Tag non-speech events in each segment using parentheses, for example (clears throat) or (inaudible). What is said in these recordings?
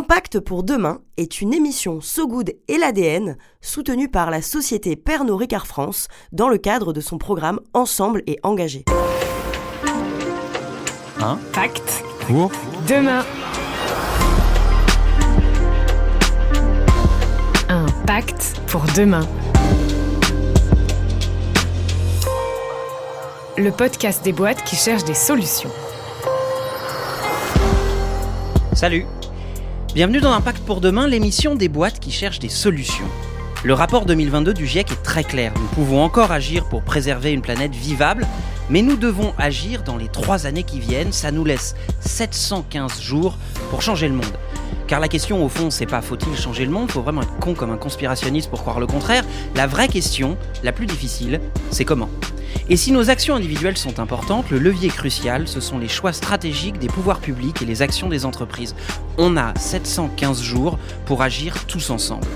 Impact pour demain est une émission So Good et l'ADN soutenue par la société Pernod Ricard France dans le cadre de son programme Ensemble et engagé. Impact Pour demain. Un pacte pour demain. Le podcast des boîtes qui cherchent des solutions. Salut Bienvenue dans Impact pour demain, l'émission des boîtes qui cherchent des solutions. Le rapport 2022 du GIEC est très clair. Nous pouvons encore agir pour préserver une planète vivable, mais nous devons agir dans les trois années qui viennent. Ça nous laisse 715 jours pour changer le monde. Car la question au fond, c'est pas faut-il changer le monde, faut vraiment être con comme un conspirationniste pour croire le contraire. La vraie question, la plus difficile, c'est comment? Et si nos actions individuelles sont importantes, le levier crucial, ce sont les choix stratégiques des pouvoirs publics et les actions des entreprises. On a 715 jours pour agir tous ensemble.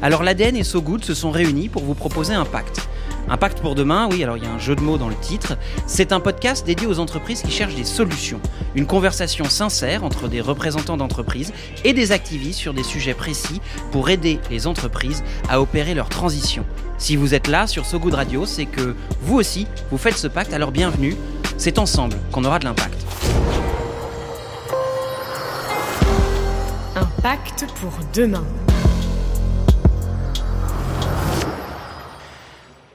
Alors l'ADN et So Good se sont réunis pour vous proposer un pacte. Un pacte pour demain, oui, alors il y a un jeu de mots dans le titre. C'est un podcast dédié aux entreprises qui cherchent des solutions. Une conversation sincère entre des représentants d'entreprises et des activistes sur des sujets précis pour aider les entreprises à opérer leur transition. Si vous êtes là sur So Good Radio, c'est que vous aussi, vous faites ce pacte, alors bienvenue. C'est ensemble qu'on aura de l'impact. Un pacte pour demain.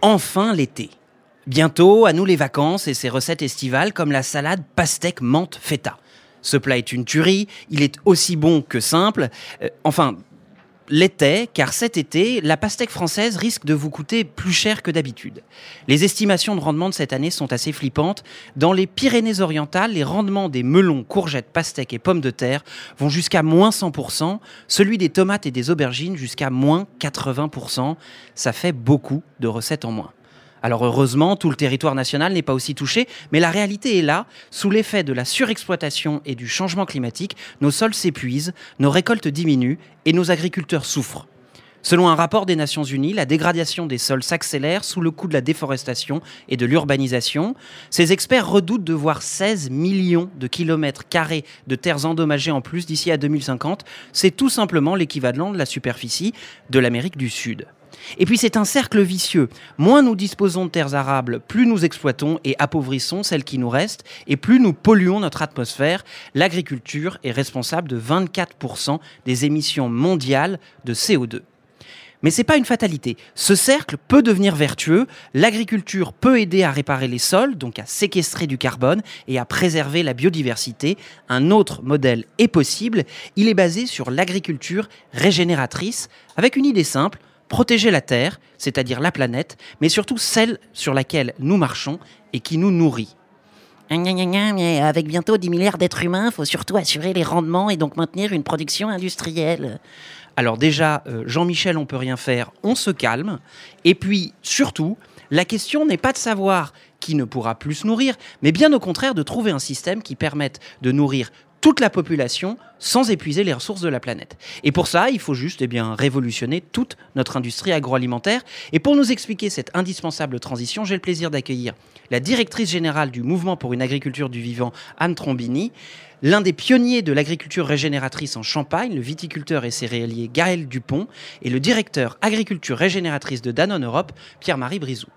Enfin l'été. Bientôt, à nous les vacances et ses recettes estivales comme la salade pastèque menthe feta. Ce plat est une tuerie, il est aussi bon que simple. Euh, enfin, l'était, car cet été, la pastèque française risque de vous coûter plus cher que d'habitude. Les estimations de rendement de cette année sont assez flippantes. Dans les Pyrénées-Orientales, les rendements des melons, courgettes, pastèques et pommes de terre vont jusqu'à moins 100%, celui des tomates et des aubergines jusqu'à moins 80%. Ça fait beaucoup de recettes en moins. Alors heureusement, tout le territoire national n'est pas aussi touché, mais la réalité est là. Sous l'effet de la surexploitation et du changement climatique, nos sols s'épuisent, nos récoltes diminuent et nos agriculteurs souffrent. Selon un rapport des Nations Unies, la dégradation des sols s'accélère sous le coup de la déforestation et de l'urbanisation. Ces experts redoutent de voir 16 millions de kilomètres carrés de terres endommagées en plus d'ici à 2050. C'est tout simplement l'équivalent de la superficie de l'Amérique du Sud. Et puis c'est un cercle vicieux. Moins nous disposons de terres arables, plus nous exploitons et appauvrissons celles qui nous restent, et plus nous polluons notre atmosphère. L'agriculture est responsable de 24% des émissions mondiales de CO2. Mais c'est pas une fatalité. Ce cercle peut devenir vertueux. L'agriculture peut aider à réparer les sols, donc à séquestrer du carbone et à préserver la biodiversité. Un autre modèle est possible. Il est basé sur l'agriculture régénératrice, avec une idée simple protéger la Terre, c'est-à-dire la planète, mais surtout celle sur laquelle nous marchons et qui nous nourrit. Mais avec bientôt 10 milliards d'êtres humains, il faut surtout assurer les rendements et donc maintenir une production industrielle. Alors déjà, euh, Jean-Michel, on peut rien faire, on se calme. Et puis, surtout, la question n'est pas de savoir qui ne pourra plus se nourrir, mais bien au contraire de trouver un système qui permette de nourrir toute la population sans épuiser les ressources de la planète. Et pour ça, il faut juste eh bien, révolutionner toute notre industrie agroalimentaire. Et pour nous expliquer cette indispensable transition, j'ai le plaisir d'accueillir la directrice générale du Mouvement pour une agriculture du vivant, Anne Trombini, l'un des pionniers de l'agriculture régénératrice en Champagne, le viticulteur et céréalier Gaël Dupont, et le directeur agriculture régénératrice de Danone Europe, Pierre-Marie Brizou.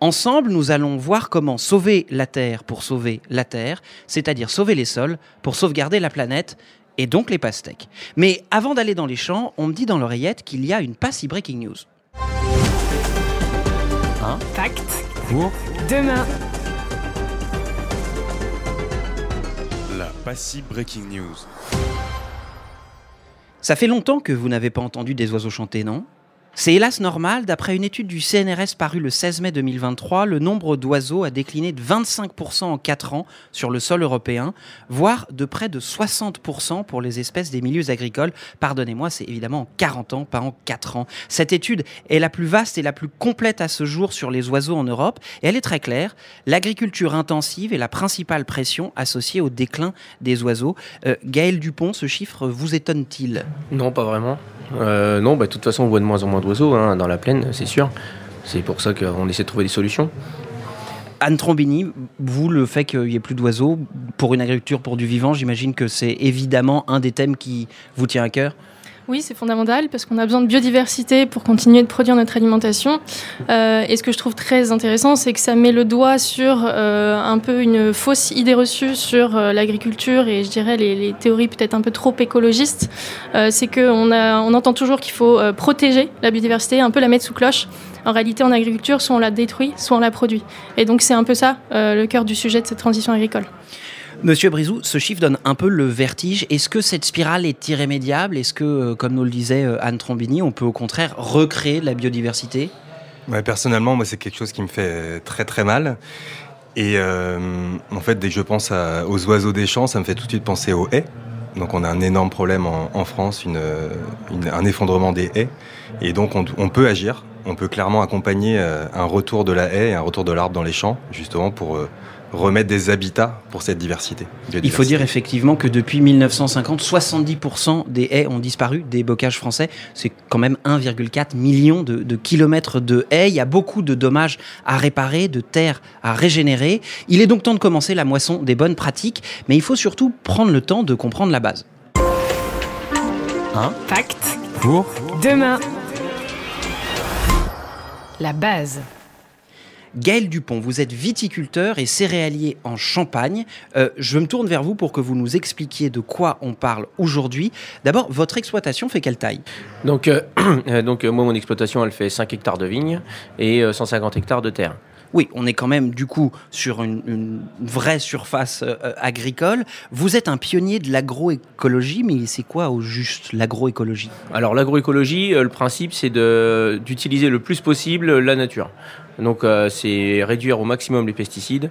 Ensemble, nous allons voir comment sauver la terre pour sauver la terre, c'est-à-dire sauver les sols pour sauvegarder la planète et donc les pastèques. Mais avant d'aller dans les champs, on me dit dans l'oreillette qu'il y a une passy breaking news. Pacte Pour? Demain. La Passy Breaking News. Ça fait longtemps que vous n'avez pas entendu des oiseaux chanter, non? C'est hélas normal, d'après une étude du CNRS parue le 16 mai 2023, le nombre d'oiseaux a décliné de 25% en 4 ans sur le sol européen, voire de près de 60% pour les espèces des milieux agricoles. Pardonnez-moi, c'est évidemment en 40 ans, pas en 4 ans. Cette étude est la plus vaste et la plus complète à ce jour sur les oiseaux en Europe, et elle est très claire. L'agriculture intensive est la principale pression associée au déclin des oiseaux. Euh, Gaël Dupont, ce chiffre vous étonne-t-il? Non, pas vraiment. Euh, non, bah, de toute façon, on voit de moins en moins d'oiseaux hein, dans la plaine, c'est sûr. C'est pour ça qu'on essaie de trouver des solutions. Anne Trombini, vous, le fait qu'il y ait plus d'oiseaux, pour une agriculture, pour du vivant, j'imagine que c'est évidemment un des thèmes qui vous tient à cœur? Oui, c'est fondamental parce qu'on a besoin de biodiversité pour continuer de produire notre alimentation. Euh, et ce que je trouve très intéressant, c'est que ça met le doigt sur euh, un peu une fausse idée reçue sur euh, l'agriculture et je dirais les, théories peut-être un peu trop écologistes. Euh, c'est qu'on on entend toujours qu'il faut euh, protéger la biodiversité, un peu la mettre sous cloche. En réalité, en agriculture, soit on la détruit, soit on la produit. Et donc c'est un peu ça le cœur du sujet de cette transition agricole. Monsieur Brizou, ce chiffre donne un peu le vertige. Est-ce que cette spirale est irrémédiable? Est-ce que, euh, comme nous le disait euh, Anne Trombini, on peut au contraire recréer la biodiversité? Ouais, personnellement, moi, c'est quelque chose qui me fait très très mal. Et euh, en fait, dès que je pense aux oiseaux des champs, ça me fait tout de suite penser aux haies. Donc, on a un énorme problème en, France, un effondrement des haies. Et donc, on, peut agir. On peut clairement accompagner un retour de la haie et un retour de l'arbre dans les champs, justement pour remettre des habitats pour cette diversité. Il faut dire effectivement que depuis 1950, 70% des haies ont disparu des bocages français. C'est quand même 1,4 million de, de kilomètres de haies. Il y a beaucoup de dommages à réparer, de terres à régénérer. Il est donc temps de commencer la moisson des bonnes pratiques, mais il faut surtout prendre le temps de comprendre la base. Fact. Pour? Demain. La base. Gaël Dupont, vous êtes viticulteur et céréalier en Champagne. Euh, je me tourne vers vous pour que vous nous expliquiez de quoi on parle aujourd'hui. D'abord, votre exploitation fait quelle taille? Donc, euh, (clears throat) euh, donc moi, mon exploitation, elle fait 5 hectares de vignes et euh, 150 hectares de terre. Oui, on est quand même du coup sur une, vraie surface euh, agricole. Vous êtes un pionnier de l'agroécologie, mais c'est quoi au juste l'agroécologie? Alors, l'agroécologie, euh, le principe, c'est d'utiliser le plus possible la nature. Donc, euh, c'est réduire au maximum les pesticides.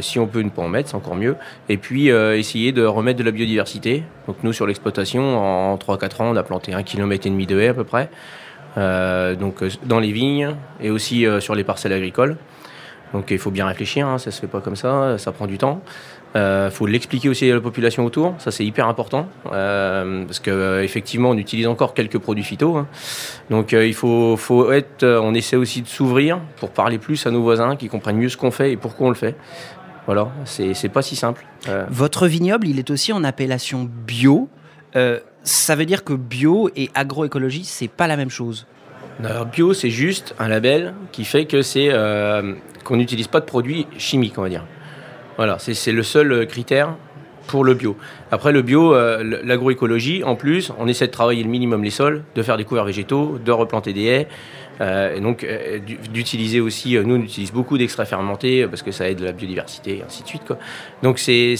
Si on peut ne pas en mettre, c'est encore mieux. Et puis, essayer de remettre de la biodiversité. Donc, nous, sur l'exploitation, en 3-4 ans, on a planté un kilomètre et demi de haies à peu près. Euh, donc, euh, dans les vignes et aussi euh, sur les parcelles agricoles. Donc, il faut bien réfléchir, hein, ça se fait pas comme ça, ça prend du temps. Il faut l'expliquer aussi à la population autour, ça c'est hyper important, euh, parce que euh, effectivement on utilise encore quelques produits phyto. hein. Donc euh, il faut, faut être, euh, on essaie aussi de s'ouvrir pour parler plus à nos voisins, qui comprennent mieux ce qu'on fait et pourquoi on le fait. Voilà, c'est pas si simple. Euh, Votre vignoble, il est aussi en appellation bio. Ça veut dire que bio et agroécologie, c'est pas la même chose. Bio, c'est juste un label qui fait que c'est euh, qu'on n'utilise pas de produits chimiques, on va dire. Voilà, c'est le seul euh, critère pour le bio. Après, le bio, euh, l'agroécologie, en plus, on essaie de travailler le minimum les sols, de faire des couverts végétaux, de replanter des haies. Euh, et donc, euh, d'u- d'utiliser aussi, euh, nous, on utilise beaucoup d'extraits fermentés parce que ça aide la biodiversité, et ainsi de suite. Donc, c'est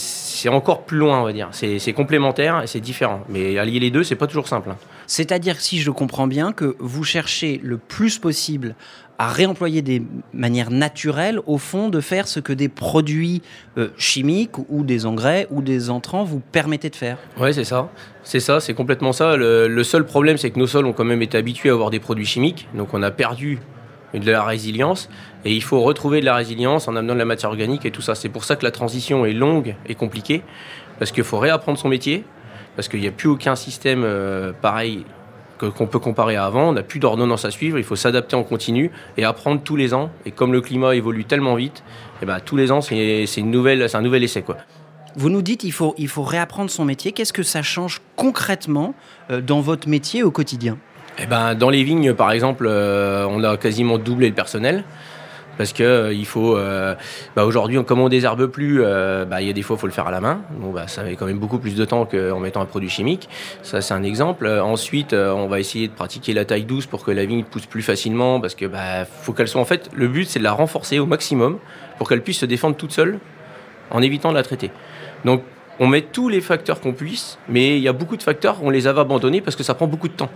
encore plus loin, on va dire. C'est c'est complémentaire et c'est différent. Mais allier les deux, c'est pas toujours simple. hein. C'est-à-dire, si je comprends bien, que vous cherchez le plus possible à réemployer des manières naturelles, au fond, de faire ce que des produits euh, chimiques ou des engrais ou des entrants vous permettaient de faire. Ouais, c'est ça. C'est ça, c'est complètement ça. Le, seul problème, c'est que nos sols ont quand même été habitués à avoir des produits chimiques, donc on a perdu de la résilience, et il faut retrouver de la résilience en amenant de la matière organique et tout ça. C'est pour ça que la transition est longue et compliquée, parce qu'il faut réapprendre son métier, parce qu'il n'y a plus aucun système euh, pareil qu'on peut comparer à avant. On n'a plus d'ordonnance à suivre, il faut s'adapter en continu et apprendre tous les ans. Et comme le climat évolue tellement vite, eh ben, tous les ans, c'est c'est une nouvelle, c'est un nouvel essai. Quoi. Vous nous dites il faut, il faut réapprendre son métier. Qu'est-ce que ça change concrètement euh, dans votre métier au quotidien? Eh ben, dans les vignes, par exemple, euh, on a quasiment doublé le personnel. Parce que euh, il faut, euh, bah, aujourd'hui, comme on désherbe plus, euh, bah, il y a des fois, il faut le faire à la main. Bon, bah, ça met quand même beaucoup plus de temps qu'en mettant un produit chimique. Ça, c'est un exemple. Euh, ensuite, euh, on va essayer de pratiquer la taille douce pour que la vigne pousse plus facilement, parce que bah, faut qu'elle soit. En fait, le but, c'est de la renforcer au maximum pour qu'elle puisse se défendre toute seule, en évitant de la traiter. Donc, on met tous les facteurs qu'on puisse, mais il y a beaucoup de facteurs, on les avait abandonnés parce que ça prend beaucoup de temps.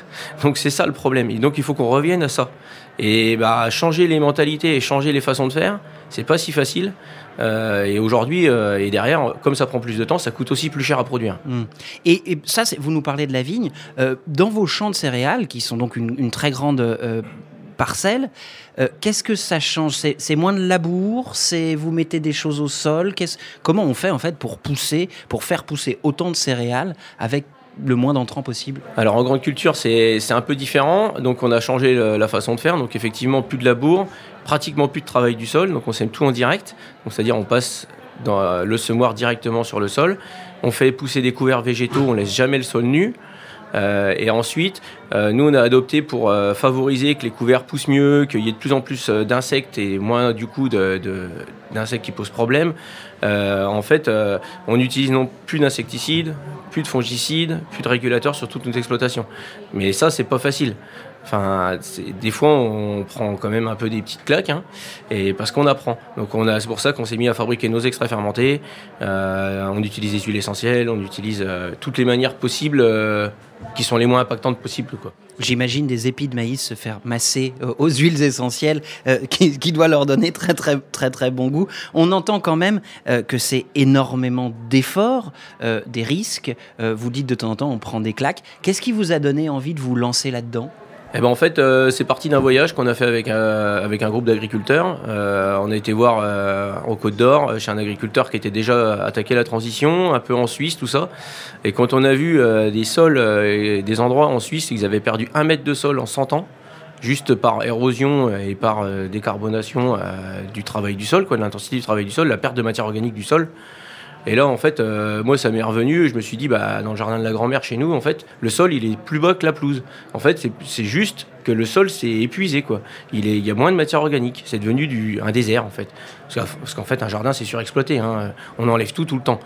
(laughs) Donc c'est ça le problème. Et donc il faut qu'on revienne à ça. Et bah, changer les mentalités et changer les façons de faire, c'est pas si facile. Euh, et aujourd'hui, euh, et derrière, comme ça prend plus de temps, ça coûte aussi plus cher à produire. Hmm. Et, ça, vous nous parlez de la vigne. Euh, dans vos champs de céréales, qui sont donc une, une très grande parcelle, qu'est-ce que ça change? C'est moins de labour? C'est vous mettez des choses au sol? Comment on fait en fait pour pousser, pour faire pousser autant de céréales avec le moins d'entrants possible Alors en grande culture, c'est un peu différent. Donc on a changé la façon de faire. Donc effectivement, plus de labour, pratiquement plus de travail du sol. Donc on sème tout en direct. C'est-à-dire on passe dans euh, le semoir directement sur le sol. On fait pousser des couverts végétaux. On laisse jamais le sol nu. Euh, et ensuite, euh, nous on a adopté pour favoriser que les couverts poussent mieux, qu'il y ait de plus en plus d'insectes et moins du coup d'insectes qui posent problème. Euh, en fait, euh, on n'utilise non plus d'insecticides, plus de fongicides, plus de régulateurs sur toute notre exploitation. Mais ça, c'est pas facile. Enfin, des fois, on prend quand même un peu des petites claques, hein, et parce qu'on apprend. Donc, c'est pour ça qu'on s'est mis à fabriquer nos extraits fermentés. Euh, on utilise des huiles essentielles, on utilise euh, toutes les manières possibles euh, qui sont les moins impactantes possibles. J'imagine des épis de maïs se faire masser aux huiles essentielles, qui, qui doit leur donner très très très très bon goût. On entend quand même que c'est énormément d'efforts, des risques. Vous dites de temps en temps, on prend des claques. Qu'est-ce qui vous a donné envie de vous lancer là-dedans? Eh ben en fait, euh, c'est parti d'un voyage qu'on a fait avec, un- avec un groupe d'agriculteurs. Euh, on a été voir euh, en Côte d'Or euh, chez un agriculteur qui était déjà attaqué la transition, un peu en Suisse, tout ça. Et quand on a vu euh, des sols euh, et des endroits en Suisse, ils avaient perdu un mètre de sol en 100 ans, juste par érosion et par euh, décarbonation euh, du travail du sol, quoi, de l'intensité du travail du sol, la perte de matière organique du sol. Et là, en fait, euh, moi, ça m'est revenu. Je me suis dit, bah, dans le jardin de la grand-mère chez nous, en fait, le sol, il est plus bas que la pelouse. En fait, c'est- juste que le sol s'est épuisé, quoi. Il, y a moins de matière organique. C'est devenu un désert, en fait. Parce qu'en parce qu'en fait, un jardin, c'est surexploité. hein. On enlève tout, tout le temps.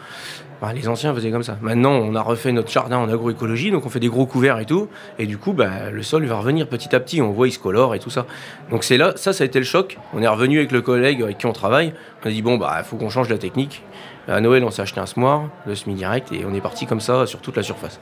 Bah, les anciens faisaient comme ça. Maintenant, on a refait notre jardin en agroécologie, donc on fait des gros couverts et tout. Et du coup, bah, le sol va revenir petit à petit. On voit, il se colore et tout ça. Donc c'est là, ça, ça a été le choc. On est revenu avec le collègue avec qui on travaille. On a dit, bon, bah, faut qu'on change la technique. À Noël, on s'est acheté un semoir, le semi-direct, et on est parti comme ça sur toute la surface.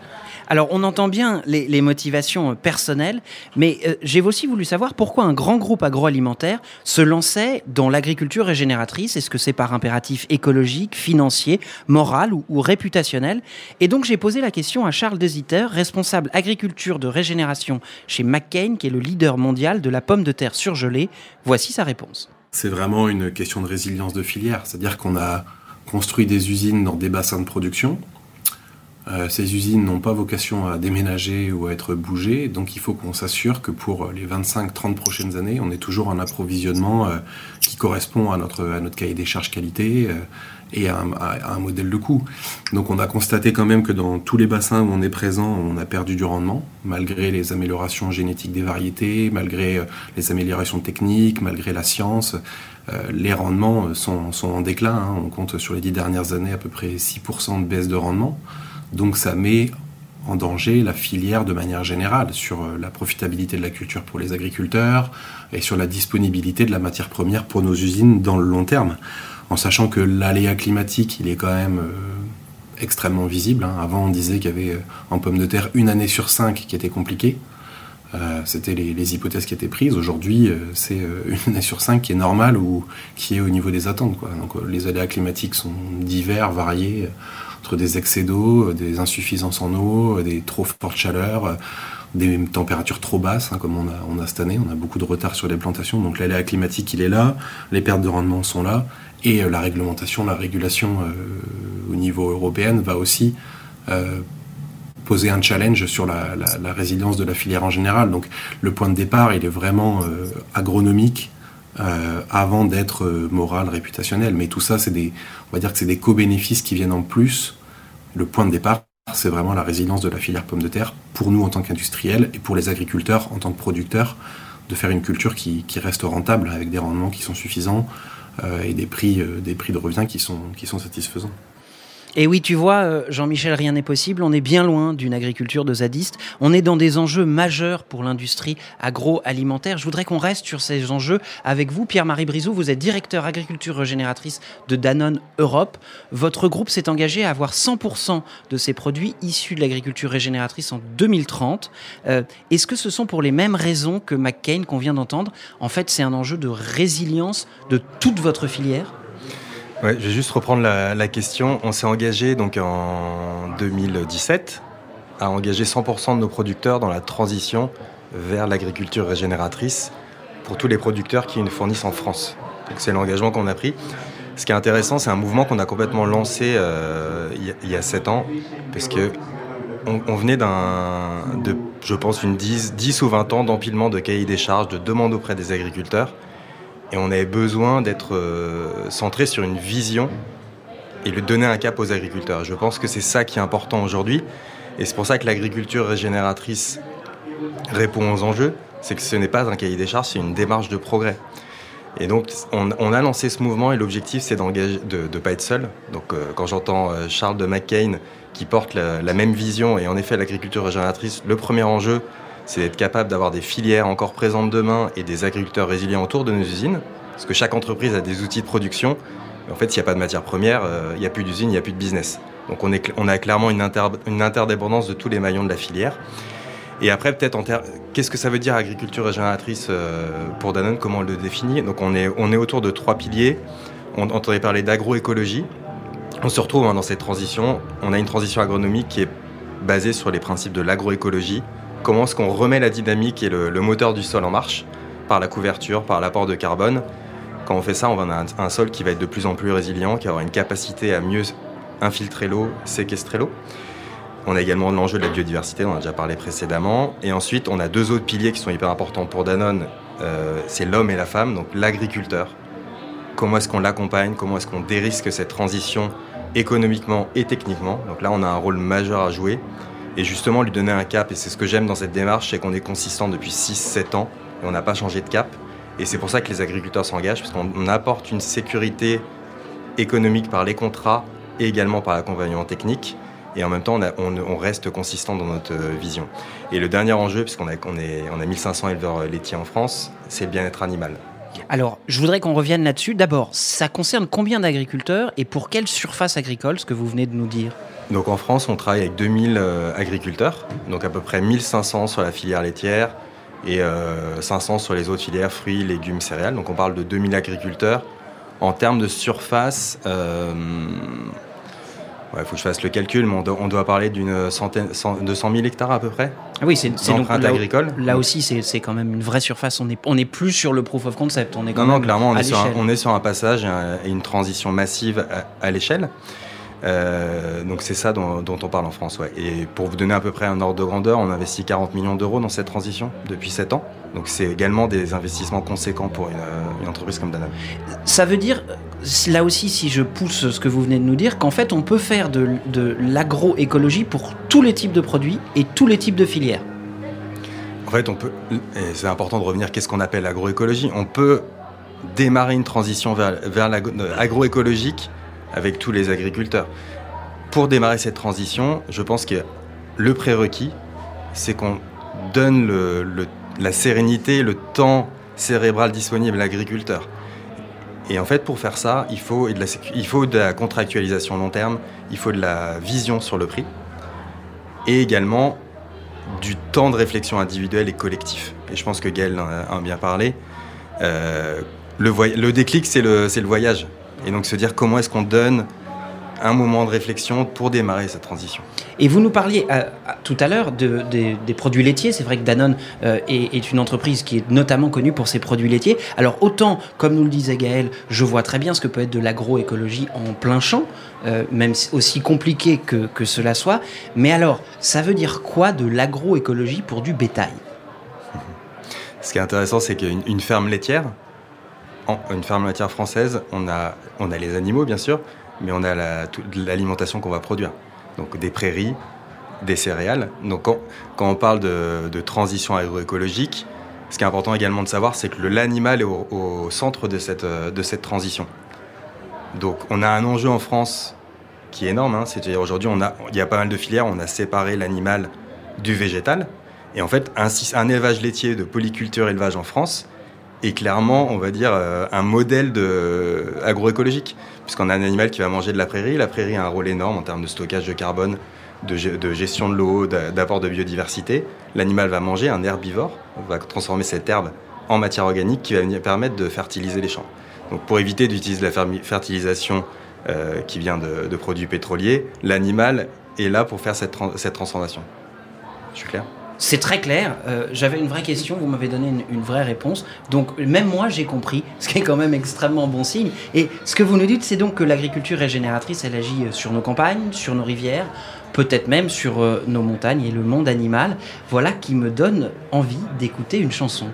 Alors, on entend bien les, les motivations euh, personnelles, mais euh, j'ai aussi voulu savoir pourquoi un grand groupe agroalimentaire se lançait dans l'agriculture régénératrice. Est-ce que c'est par impératif écologique, financier, moral ou, ou réputationnel Et donc, j'ai posé la question à Charles Desiter, responsable agriculture de régénération chez McCain, qui est le leader mondial de la pomme de terre surgelée. Voici sa réponse. C'est vraiment une question de résilience de filière, c'est-à-dire qu'on a construit des usines dans des bassins de production. Euh, ces usines n'ont pas vocation à déménager ou à être bougées, donc il faut qu'on s'assure que pour les 25-30 prochaines années, on ait toujours un approvisionnement euh, qui correspond à notre, à notre cahier des charges qualité euh, et à un, modèle de coût. Donc on a constaté quand même que dans tous les bassins où on est présent, on a perdu du rendement, malgré les améliorations génétiques des variétés, malgré euh, les améliorations techniques, malgré la science. Euh, les rendements sont, sont en déclin. hein. On compte sur les dix dernières années à peu près 6% de baisse de rendement. Donc ça met en danger la filière de manière générale sur euh, la profitabilité de la culture pour les agriculteurs et sur la disponibilité de la matière première pour nos usines dans le long terme. En sachant que l'aléa climatique, il est quand même euh, extrêmement visible. hein. Avant, on disait qu'il y avait euh, en pommes de terre une année sur cinq qui était compliquée. Euh, C'était les, hypothèses qui étaient prises. Aujourd'hui, c'est une année sur cinq qui est normale ou qui est au niveau des attentes. Les aléas climatiques sont divers, variés, entre des excès d'eau, des insuffisances en eau, des trop fortes chaleurs, des températures trop basses, hein, comme on a, a cette année. On a beaucoup de retard sur les plantations. Donc l'aléa climatique, il est là. Les pertes de rendement sont là. Et euh, la réglementation, la régulation euh, au niveau européen va aussi euh, poser un challenge sur la, résilience de la filière en général. Donc le point de départ, il est vraiment agronomique avant d'être moral, réputationnel. Mais tout ça, c'est des, on va dire que c'est des co-bénéfices qui viennent en plus. Le point de départ, c'est vraiment la résilience de la filière pomme de terre pour nous en tant qu'industriels et pour les agriculteurs en tant que producteurs de faire une culture qui, reste rentable avec des rendements qui sont suffisants euh, et des prix, euh, des prix de revient qui sont satisfaisants. Et oui, tu vois, euh, Jean-Michel, rien n'est possible. On est bien loin d'une agriculture de zadistes. On est dans des enjeux majeurs pour l'industrie agroalimentaire. Je voudrais qu'on reste sur ces enjeux avec vous. Pierre-Marie Brizou, vous êtes directeur agriculture régénératrice de Danone Europe. Votre groupe s'est engagé à avoir 100% de ses produits issus de l'agriculture régénératrice en 2030. Euh, Est-ce que ce sont pour les mêmes raisons que McCain qu'on vient d'entendre? En fait, c'est un enjeu de résilience de toute votre filière? Je vais juste reprendre la, question. On s'est engagé donc en 2017 à engager 100% de nos producteurs dans la transition vers l'agriculture régénératrice pour tous les producteurs qui nous fournissent en France. C'est l'engagement qu'on a pris. Ce qui est intéressant, c'est un mouvement qu'on a complètement lancé euh, il y a 7 ans, parce que on, on venait d'un, de, je pense, une 10, 10 ou 20 ans d'empilement de cahiers des charges, de demandes auprès des agriculteurs. Et on avait besoin d'être euh, centré sur une vision et de donner un cap aux agriculteurs. Je pense que c'est ça qui est important aujourd'hui. Et c'est pour ça que l'agriculture régénératrice répond aux enjeux. C'est que ce n'est pas un cahier des charges, c'est une démarche de progrès. Et donc, on, a lancé ce mouvement et l'objectif, c'est de ne pas être seul. Donc, euh, quand j'entends euh, Charles de McCain qui porte la même vision, et en effet, l'agriculture régénératrice, le premier enjeu, c'est d'être capable d'avoir des filières encore présentes demain et des agriculteurs résilients autour de nos usines. Parce que chaque entreprise a des outils de production. Mais en fait, s'il n'y a pas de matière première, euh, il n'y a plus d'usine, il n'y a plus de business. Donc, on, a clairement une, inter, une interdépendance de tous les maillons de la filière. Et après, peut-être, qu'est-ce que ça veut dire agriculture régénératrice euh, pour Danone? Comment on le définit? Donc, on est, on est autour de trois piliers. On entendait parler d'agroécologie. On se retrouve hein, dans cette transition. On a une transition agronomique qui est basée sur les principes de l'agroécologie. Comment est-ce qu'on remet la dynamique et le, moteur du sol en marche par la couverture, par l'apport de carbone Quand on fait ça, on va avoir un, un sol qui va être de plus en plus résilient, qui va avoir une capacité à mieux infiltrer l'eau, séquestrer l'eau. On a également l'enjeu de la biodiversité, on en a déjà parlé précédemment. Et ensuite, on a deux autres piliers qui sont hyper importants pour Danone. Euh, c'est l'homme et la femme, donc l'agriculteur. Comment est-ce qu'on l'accompagne Comment est-ce qu'on dérisque cette transition économiquement et techniquement Donc là, on a un rôle majeur à jouer. Et justement, lui donner un cap, et c'est ce que j'aime dans cette démarche, c'est qu'on est consistant depuis 6-7 ans et on n'a pas changé de cap. Et c'est pour ça que les agriculteurs s'engagent, parce qu'on apporte une sécurité économique par les contrats et également par l'accompagnement technique et en même temps on, reste consistant dans notre vision. Et le dernier enjeu, puisqu'on a, on a 1500 éleveurs laitiers en France, c'est le bien-être animal. Alors, je voudrais qu'on revienne là-dessus. D'abord, ça concerne combien d'agriculteurs et pour quelle surface agricole, ce que vous venez de nous dire? Donc en France, on travaille avec 2000 euh, agriculteurs, donc à peu près 1500 sur la filière laitière et euh, 500 sur les autres filières fruits, légumes, céréales. Donc on parle de 2000 agriculteurs. En termes de surface, euh, il faut que je fasse le calcul, mais on doit, parler d'une centaine, de 100 000 hectares à peu près? Ah oui, c'est donc là, agricole. Là aussi, c'est quand même une vraie surface. On n'est on est plus sur le proof of concept. On est quand non, même non, clairement, on est, sur un, l'échelle. on est sur un passage et, un- et une transition massive à, à l'échelle. Euh, donc c'est ça dont, dont on parle en France. Ouais. Et pour vous donner à peu près un ordre de grandeur, on investit 40 millions d'euros dans cette transition depuis 7 ans. Donc c'est également des investissements conséquents pour une, euh, une entreprise comme Danone. Ça veut dire, là aussi, si je pousse ce que vous venez de nous dire, qu'en fait, on peut faire de, de l'agroécologie pour tous les types de produits et tous les types de filières. En fait, on peut, et c'est important de revenir, qu'est-ce qu'on appelle l'agroécologie On peut démarrer une transition vers, vers l'agroécologique avec tous les agriculteurs. Pour démarrer cette transition, je pense que le prérequis, c'est qu'on donne la sérénité, le temps cérébral disponible à l'agriculteur. Et en fait, pour faire ça, il faut, de la, il faut contractualisation long terme, il faut de la vision sur le prix, et également du temps de réflexion individuelle et collectif. Et je pense que Gaël en a bien parlé. Euh, le, déclic, c'est le voyage. Et donc se dire comment est-ce qu'on donne un moment de réflexion pour démarrer cette transition. Et vous nous parliez euh, tout à l'heure de, de, des produits laitiers. C'est vrai que Danone euh, est, est, une entreprise qui est notamment connue pour ses produits laitiers. Alors autant, comme nous le disait Gaël, je vois très bien ce que peut être de l'agroécologie en plein champ, euh, même aussi compliqué que, que, cela soit. Mais alors, ça veut dire quoi de l'agroécologie pour du bétail? Ce qui est intéressant, c'est qu'une ferme laitière, en, une ferme laitière française, on a, on a les animaux bien sûr, mais on a l'alimentation qu'on va produire. Donc des prairies, des céréales. Donc quand, on parle de, transition agroécologique, ce qui est important également de savoir, c'est que l'animal est au, au, centre de cette, de cette transition. Donc on a un enjeu en France qui est énorme, hein, c'est-à-dire aujourd'hui il y a pas mal de filières, on a séparé l'animal du végétal. Et en fait, un, un élevage laitier de polyculture élevage en France est clairement, on va dire, euh, un modèle de agroécologique, puisqu'on a un animal qui va manger de la prairie. La prairie a un rôle énorme en termes de stockage de carbone, de, gestion de l'eau, d'apport de biodiversité. L'animal va manger un herbivore, va transformer cette herbe en matière organique qui va permettre de fertiliser les champs. Donc pour éviter d'utiliser la fertilisation euh, qui vient de, produits pétroliers, l'animal est là pour faire cette transformation. Je suis clair? C'est très clair. Euh, J'avais une vraie question, vous m'avez donné une, vraie réponse. Donc même moi j'ai compris, (laughs) ce qui est quand même extrêmement bon signe. Et ce que vous nous dites, c'est donc que l'agriculture régénératrice, elle agit euh, sur nos campagnes, sur nos rivières, peut-être même sur euh, nos montagnes et le monde animal. Voilà qui me donne envie d'écouter une chanson.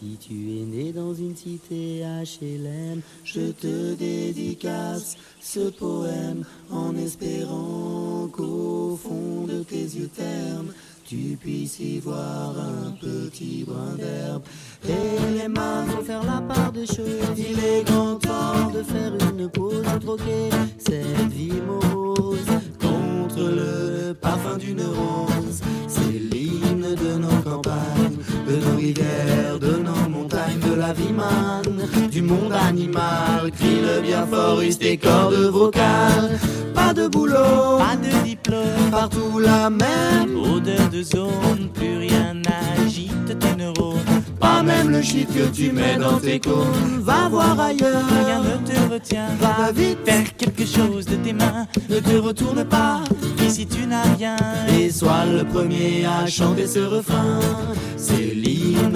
Si tu es né dans une cité HLM, je te dédicace ce poème en espérant qu'au fond de tes yeux ternes, tu puisses y voir un petit brin d'herbe. Et les mains vont faire la part des choses. Il est grand temps de faire une pause, de troquer cette vie morose contre le parfum d'une rose. C'est l'hymne de nos campagnes, de nos rivières, de nos la vie manne, du monde animal. Crie le bien fort, use tes cordes vocales. Pas de boulot, pas de diplôme, partout la même odeur de zone. Plus rien n'agite tes neurones. Pas même le shit que tu mets dans tes cônes. Va voir ailleurs, rien ne te retient. Va vite faire quelque chose de tes mains. Ne te retourne pas, ici tu n'as rien. Et sois le premier à chanter ce refrain.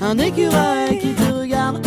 un écureuil qui te regarde.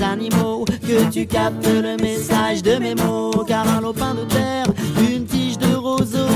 animaux que tu captes le message de mes mots. Car un lopin de terre,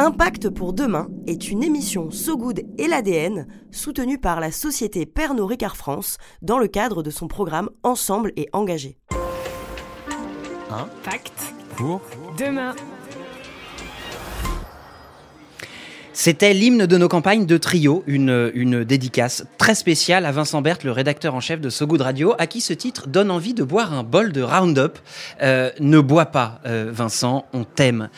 Impact pour demain est une émission So Good et l'ADN soutenue par la société Pernod Ricard France dans le cadre de son programme Ensemble et engagé. Impact pour demain. C'était l'hymne de nos campagnes de trio, une, une dédicace très spéciale à Vincent Berthe, le rédacteur en chef de So Good Radio, à qui ce titre donne envie de boire un bol de Roundup. Euh, ne bois pas, euh, Vincent, on t'aime.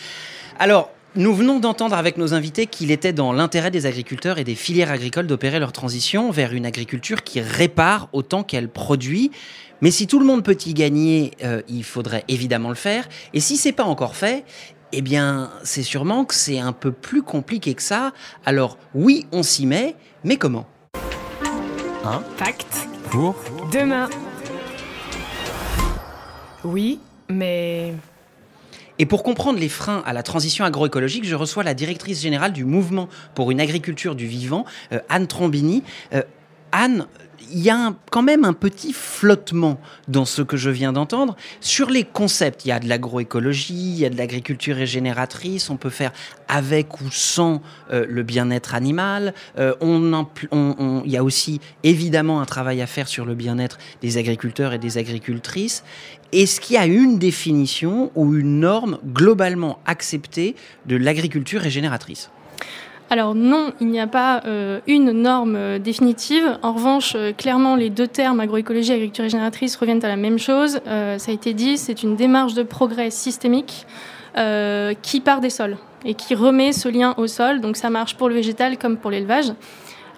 Alors, nous venons d'entendre avec nos invités qu'il était dans l'intérêt des agriculteurs et des filières agricoles d'opérer leur transition vers une agriculture qui répare autant qu'elle produit. Mais si tout le monde peut y gagner, euh, il faudrait évidemment le faire. Et si c'est pas encore fait, eh bien, c'est sûrement que c'est un peu plus compliqué que ça. Alors, oui, on s'y met, mais comment? Impact pour? Demain. Oui, mais Et pour comprendre les freins à la transition agroécologique, je reçois la directrice générale du mouvement pour une agriculture du vivant, euh, Anne Trombini. Euh, Anne, il y a quand même un petit flottement dans ce que je viens d'entendre. Sur les concepts, il y a de l'agroécologie, il y a de l'agriculture régénératrice, on peut faire avec ou sans euh, le bien-être animal. Euh, il y a aussi évidemment un travail à faire sur le bien-être des agriculteurs et des agricultrices. Est-ce qu'il y a une définition ou une norme globalement acceptée de l'agriculture régénératrice Alors non, il n'y a pas euh, une norme euh, définitive. En revanche, euh, clairement, les deux termes agroécologie et agriculture régénératrice reviennent à la même chose. Ça a été dit, c'est une démarche de progrès systémique qui part des sols et qui remet ce lien au sol. Donc ça marche pour le végétal comme pour l'élevage.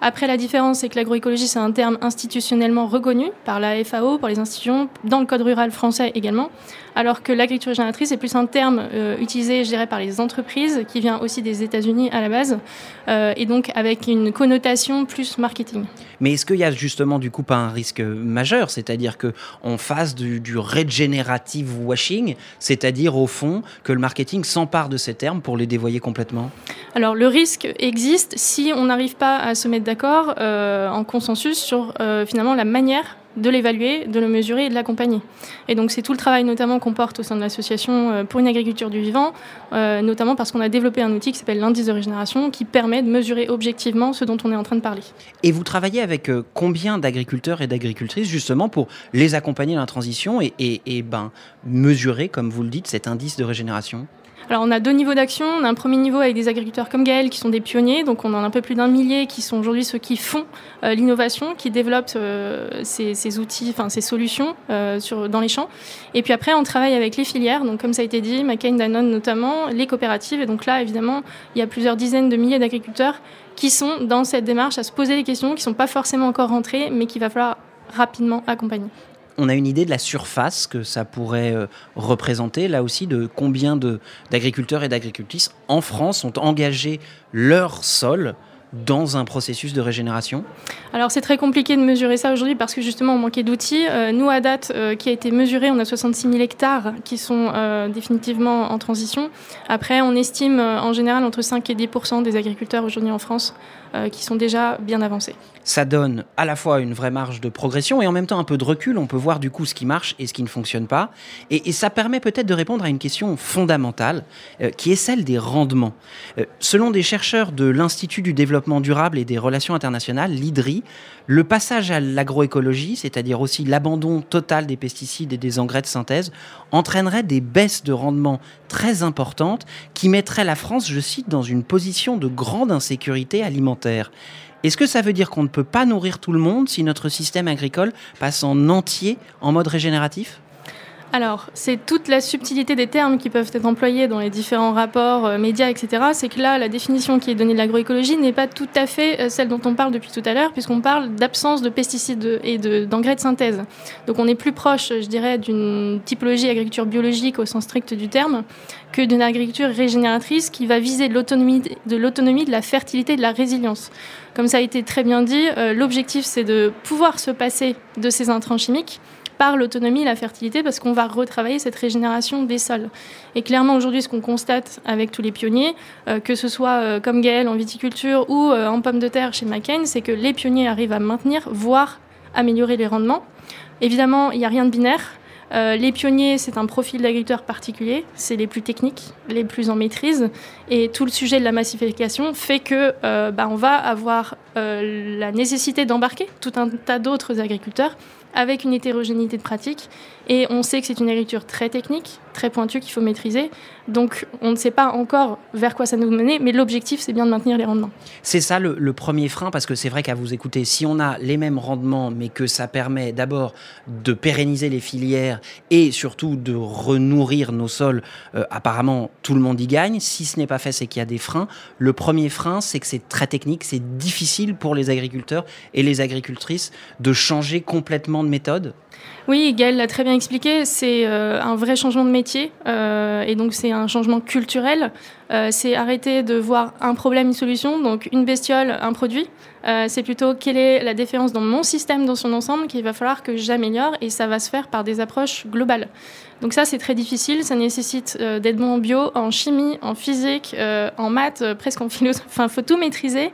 Après, la différence, c'est que l'agroécologie, c'est un terme institutionnellement reconnu par la FAO, par les institutions, dans le code rural français également, alors que l'agriculture régénératrice est plus un terme euh, utilisé, je dirais, par les entreprises, qui vient aussi des États-Unis à la base, euh, et donc avec une connotation plus marketing. Mais est-ce qu'il y a justement du coup pas un risque majeur, c'est-à-dire que on fasse du, du regenerative washing, c'est-à-dire au fond que le marketing s'empare de ces termes pour les dévoyer complètement? Alors le risque existe si on n'arrive pas à se mettre d'accord euh, en consensus sur euh, finalement la manière de l'évaluer, de le mesurer et de l'accompagner. Et donc c'est tout le travail notamment qu'on porte au sein de l'association euh, pour une agriculture du vivant, notamment parce qu'on a développé un outil qui s'appelle l'indice de régénération qui permet de mesurer objectivement ce dont on est en train de parler. Et vous travaillez avec combien d'agriculteurs et d'agricultrices justement pour les accompagner dans la transition et, et, et ben, mesurer, comme vous le dites, cet indice de régénération? Alors on a deux niveaux d'action. On a un premier niveau avec des agriculteurs comme Gaël qui sont des pionniers, donc on en a un peu plus d'un millier qui sont aujourd'hui ceux qui font euh, l'innovation, qui développent euh, ces, outils, enfin ces solutions euh, dans les champs. Et puis après on travaille avec les filières, donc comme ça a été dit, McCain, Danone notamment, les coopératives. Et donc là évidemment il y a plusieurs dizaines de milliers d'agriculteurs qui sont dans cette démarche à se poser des questions, qui ne sont pas forcément encore rentrés, mais qu'il va falloir rapidement accompagner on a une idée de la surface que ça pourrait euh, représenter, là aussi, de combien d'agriculteurs et d'agricultrices en France ont engagé leur sol dans un processus de régénération? Alors c'est très compliqué de mesurer ça aujourd'hui parce que justement on manquait d'outils. Euh, nous à date euh, qui a été mesuré, on a 66 000 hectares qui sont définitivement en transition. Après on estime en général entre 5 et 10 des agriculteurs aujourd'hui en France euh, qui sont déjà bien avancés. ça donne à la fois une vraie marge de progression et en même temps un peu de recul. On peut voir du coup ce qui marche et ce qui ne fonctionne pas. Et, et ça permet peut-être de répondre à une question fondamentale euh, qui est celle des rendements. Euh, selon des chercheurs de l'Institut du développement durable et des relations internationales, l'IDRI, le passage à l'agroécologie, c'est-à-dire aussi l'abandon total des pesticides et des engrais de synthèse, entraînerait des baisses de rendement très importantes qui mettraient la France, je cite, dans une position de grande insécurité alimentaire. Est-ce que ça veut dire qu'on ne peut pas nourrir tout le monde si notre système agricole passe en entier en mode régénératif? Alors, c'est toute la subtilité des termes qui peuvent être employés dans les différents rapports euh, médias, etc. C'est que là, la définition qui est donnée de l'agroécologie n'est pas tout à fait euh, celle dont on parle depuis tout à l'heure, puisqu'on parle d'absence de pesticides et de- d'engrais de, synthèse. Donc, on est plus proche, je dirais, d'une typologie agriculture biologique au sens strict du terme, que d'une agriculture régénératrice qui va viser de l'autonomie, de l'autonomie, de la fertilité, de la résilience. Comme ça a été très bien dit, euh, l'objectif, c'est de pouvoir se passer de ces intrants chimiques par l'autonomie la fertilité parce qu'on va retravailler cette régénération des sols. Et clairement aujourd'hui ce qu'on constate avec tous les pionniers, euh, que ce soit euh, comme Gaël en viticulture ou euh, en pommes de terre chez McCain, c'est que les pionniers arrivent à maintenir, voire améliorer les rendements. Évidemment, il n'y a rien de binaire. Les pionniers, c'est un profil d'agriculteur particulier, c'est les plus techniques, les plus en maîtrise, et tout le sujet de la massification fait que bah, on va avoir la nécessité d'embarquer tout un tas d'autres agriculteurs avec une hétérogénéité de pratiques. Et on sait que c'est une agriculture très technique, très pointue qu'il faut maîtriser. Donc on ne sait pas encore vers quoi ça nous mener, mais l'objectif c'est bien de maintenir les rendements. C'est ça le, le premier frein, parce que c'est vrai qu'à vous écouter, si on a les mêmes rendements, mais que ça permet d'abord de pérenniser les filières et surtout de renourrir nos sols, euh, apparemment tout le monde y gagne. Si ce n'est pas fait, c'est qu'il y a des freins. Le premier frein, c'est que c'est très technique, c'est difficile pour les agriculteurs et les agricultrices de changer complètement de méthode. Oui, Gaël l'a très bien expliqué, c'est euh, un vrai changement de euh, et donc c'est un changement culturel. Euh, c'est arrêter de voir un problème, une solution, donc une bestiole, un produit. Euh, c'est plutôt quelle est la différence dans mon système dans son ensemble qu'il va falloir que j'améliore et ça va se faire par des approches globales. Donc ça c'est très difficile, ça nécessite euh, d'être bon en bio, en chimie, en physique, en maths, presque en philo, (laughs) enfin faut tout maîtriser.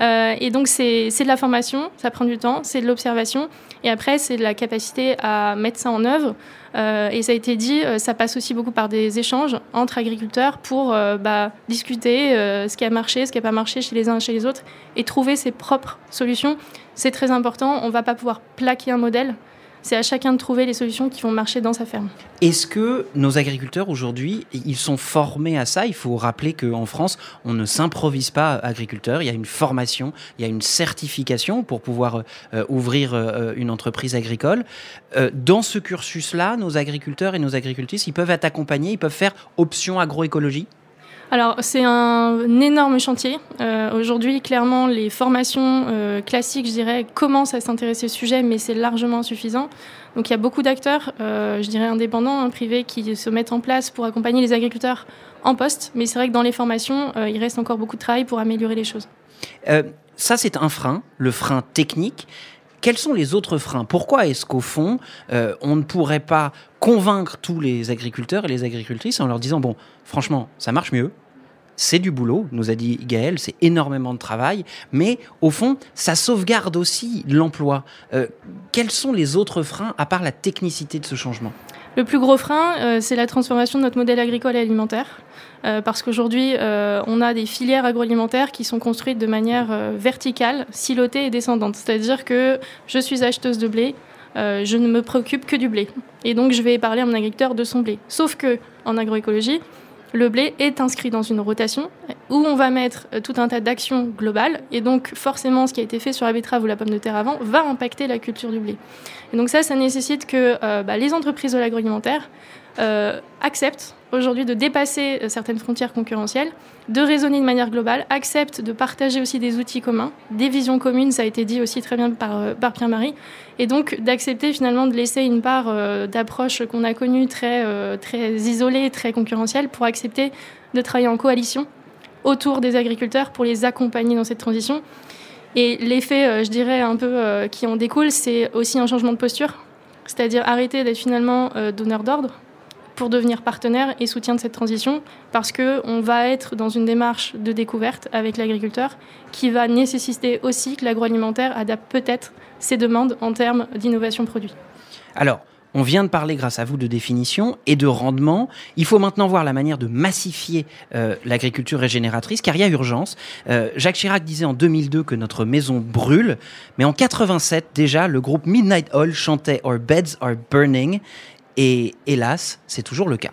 Et donc c'est de la formation, ça prend du temps, c'est de l'observation et après c'est de la capacité à mettre ça en œuvre. Euh, et ça a été dit, euh, ça passe aussi beaucoup par des échanges entre agriculteurs pour euh, bah, discuter ce qui a marché, ce qui n'a pas marché chez les uns et chez les autres et trouver ses propres solutions. C'est très important. On ne va pas pouvoir plaquer un modèle. C'est à chacun de trouver les solutions qui vont marcher dans sa ferme. Est-ce que nos agriculteurs aujourd'hui, ils sont formés à ça? Il faut rappeler qu'en France, on ne s'improvise pas agriculteur. Il y a une formation, il y a une certification pour pouvoir euh, ouvrir euh, une entreprise agricole. Euh, dans ce cursus-là, nos agriculteurs et nos agricultrices, ils peuvent être accompagnés, ils peuvent faire option agroécologie? Alors, c'est un énorme chantier. Euh, Aujourd'hui, clairement, les formations euh, classiques, je dirais, commencent à s'intéresser au sujet, mais c'est largement insuffisant. Donc, il y a beaucoup d'acteurs, euh, je dirais indépendants, hein, privés, qui se mettent en place pour accompagner les agriculteurs en poste. Mais c'est vrai que dans les formations, il reste encore beaucoup de travail pour améliorer les choses. Ça, c'est un frein, le frein technique. Quels sont les autres freins? Pourquoi est-ce qu'au fond, on ne pourrait pas convaincre tous les agriculteurs et les agricultrices en leur disant, bon, franchement, ça marche mieux, c'est du boulot, nous a dit Gaël, c'est énormément de travail, mais au fond, ça sauvegarde aussi l'emploi. Euh, quels sont les autres freins, à part la technicité de ce changement? Le plus gros frein, euh, c'est la transformation de notre modèle agricole et alimentaire. Euh, parce qu'aujourd'hui, on a des filières agroalimentaires qui sont construites de manière verticale, silotée et descendante. C'est-à-dire que je suis acheteuse de blé, je ne me préoccupe que du blé. Et donc, je vais parler à mon agriculteur de son blé. Sauf que en agroécologie, le blé est inscrit dans une rotation où on va mettre euh, tout un tas d'actions globales. Et donc, forcément, ce qui a été fait sur la betterave ou la pomme de terre avant va impacter la culture du blé. Et donc, ça, ça nécessite que euh, bah, les entreprises de l'agroalimentaire acceptent aujourd'hui de dépasser euh, certaines frontières concurrentielles, de raisonner de manière globale, acceptent de partager aussi des outils communs, des visions communes, ça a été dit aussi très bien par, euh, Pierre-Marie, et donc d'accepter finalement de laisser une part euh, d'approche qu'on a connue très, euh, très isolée, très concurrentielle, pour accepter de travailler en coalition autour des agriculteurs pour les accompagner dans cette transition. Et l'effet, euh, je dirais, un peu euh, qui en découle, c'est aussi un changement de posture, c'est-à-dire arrêter d'être finalement euh, donneur d'ordre pour devenir partenaire et soutien de cette transition, parce qu'on va être dans une démarche de découverte avec l'agriculteur qui va nécessiter aussi que l'agroalimentaire adapte peut-être ses demandes en termes d'innovation produit. Alors, on vient de parler, grâce à vous, de définition et de rendement. Il faut maintenant voir la manière de massifier euh, l'agriculture régénératrice, car il y a urgence. Euh, Jacques Chirac disait en 2002 que notre maison brûle, mais en 87 déjà, le groupe Midnight Oil chantait Our beds are burning, et hélas, c'est toujours le cas.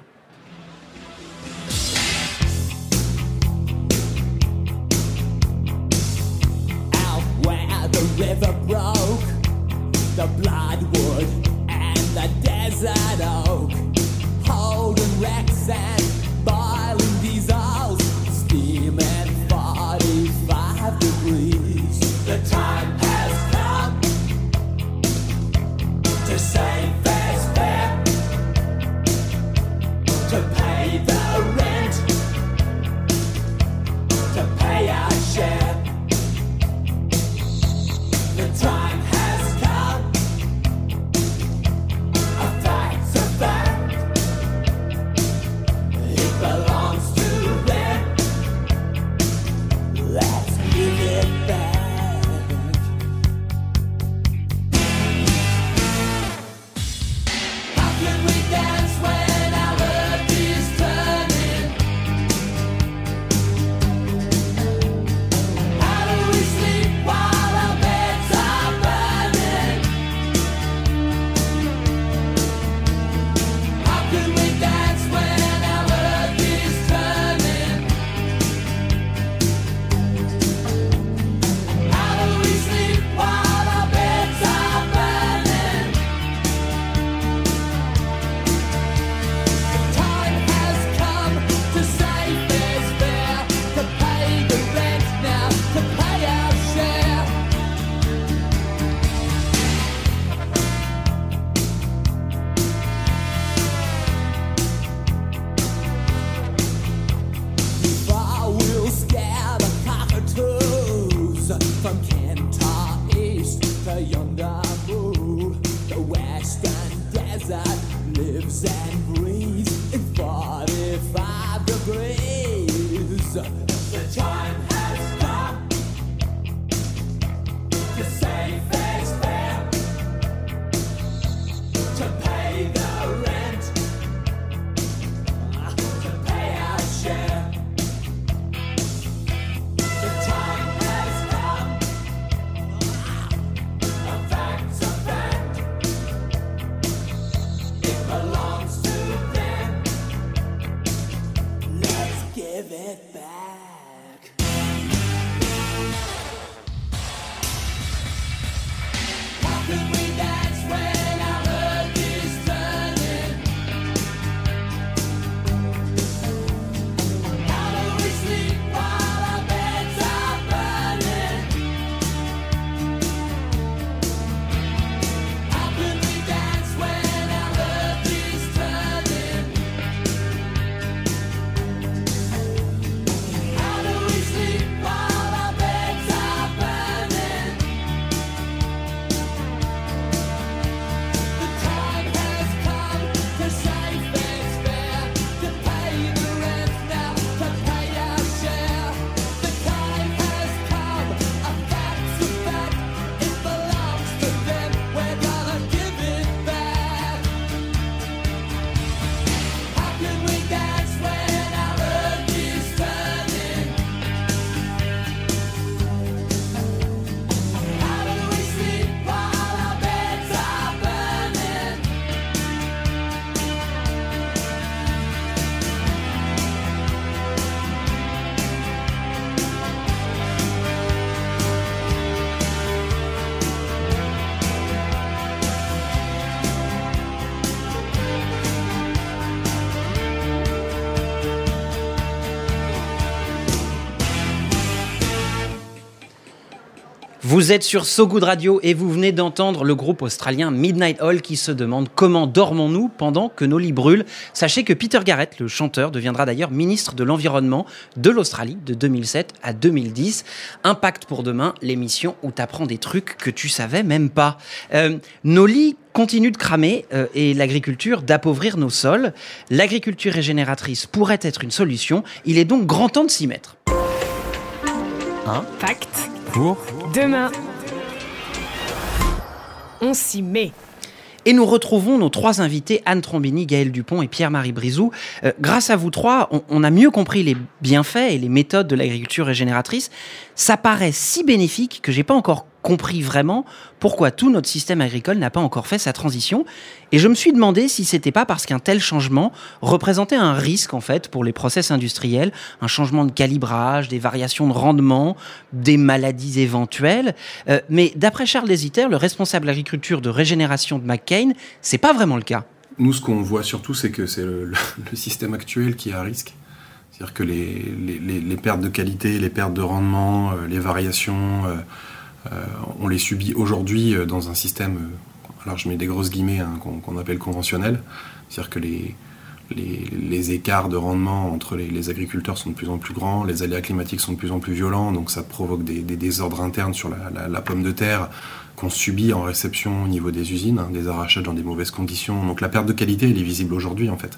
Vous êtes sur So Good Radio et vous venez d'entendre le groupe australien Midnight Oil qui se demande comment dormons-nous pendant que nos lits brûlent. Sachez que Peter Garrett, le chanteur, deviendra d'ailleurs ministre de l'Environnement de l'Australie de 2007 à 2010. Impact pour demain, l'émission où t'apprends des trucs que tu savais même pas. Euh, nos lits continuent de cramer euh, et l'agriculture d'appauvrir nos sols. L'agriculture régénératrice pourrait être une solution. Il est donc grand temps de s'y mettre. Pacte. Pour Demain. On s'y met. Et nous retrouvons nos trois invités, Anne Trombini, Gaël Dupont et Pierre-Marie Brizou. Euh, grâce à vous trois, on, on a mieux compris les bienfaits et les méthodes de l'agriculture régénératrice. Ça paraît si bénéfique que j'ai pas encore compris vraiment pourquoi tout notre système agricole n'a pas encore fait sa transition. Et je me suis demandé si c'était pas parce qu'un tel changement représentait un risque en fait pour les process industriels, un changement de calibrage, des variations de rendement, des maladies éventuelles. Euh, mais d'après Charles Desiter, le responsable agriculture de régénération de McCain, c'est pas vraiment le cas. Nous, ce qu'on voit surtout, c'est que c'est le, (laughs) système actuel qui est à risque. C'est-à-dire que les, les- pertes de qualité, les pertes de rendement, euh, les variations, euh, on les subit aujourd'hui euh, dans un système, euh, alors je mets des grosses guillemets, hein, qu'on appelle conventionnel. C'est-à-dire que les, les, les écarts de rendement entre les, agriculteurs sont de plus en plus grands, les aléas climatiques sont de plus en plus violents, donc ça provoque des, désordres internes sur la, pomme de terre qu'on subit en réception au niveau des usines, hein, des arrachages dans des mauvaises conditions. Donc la perte de qualité, elle est visible aujourd'hui en fait.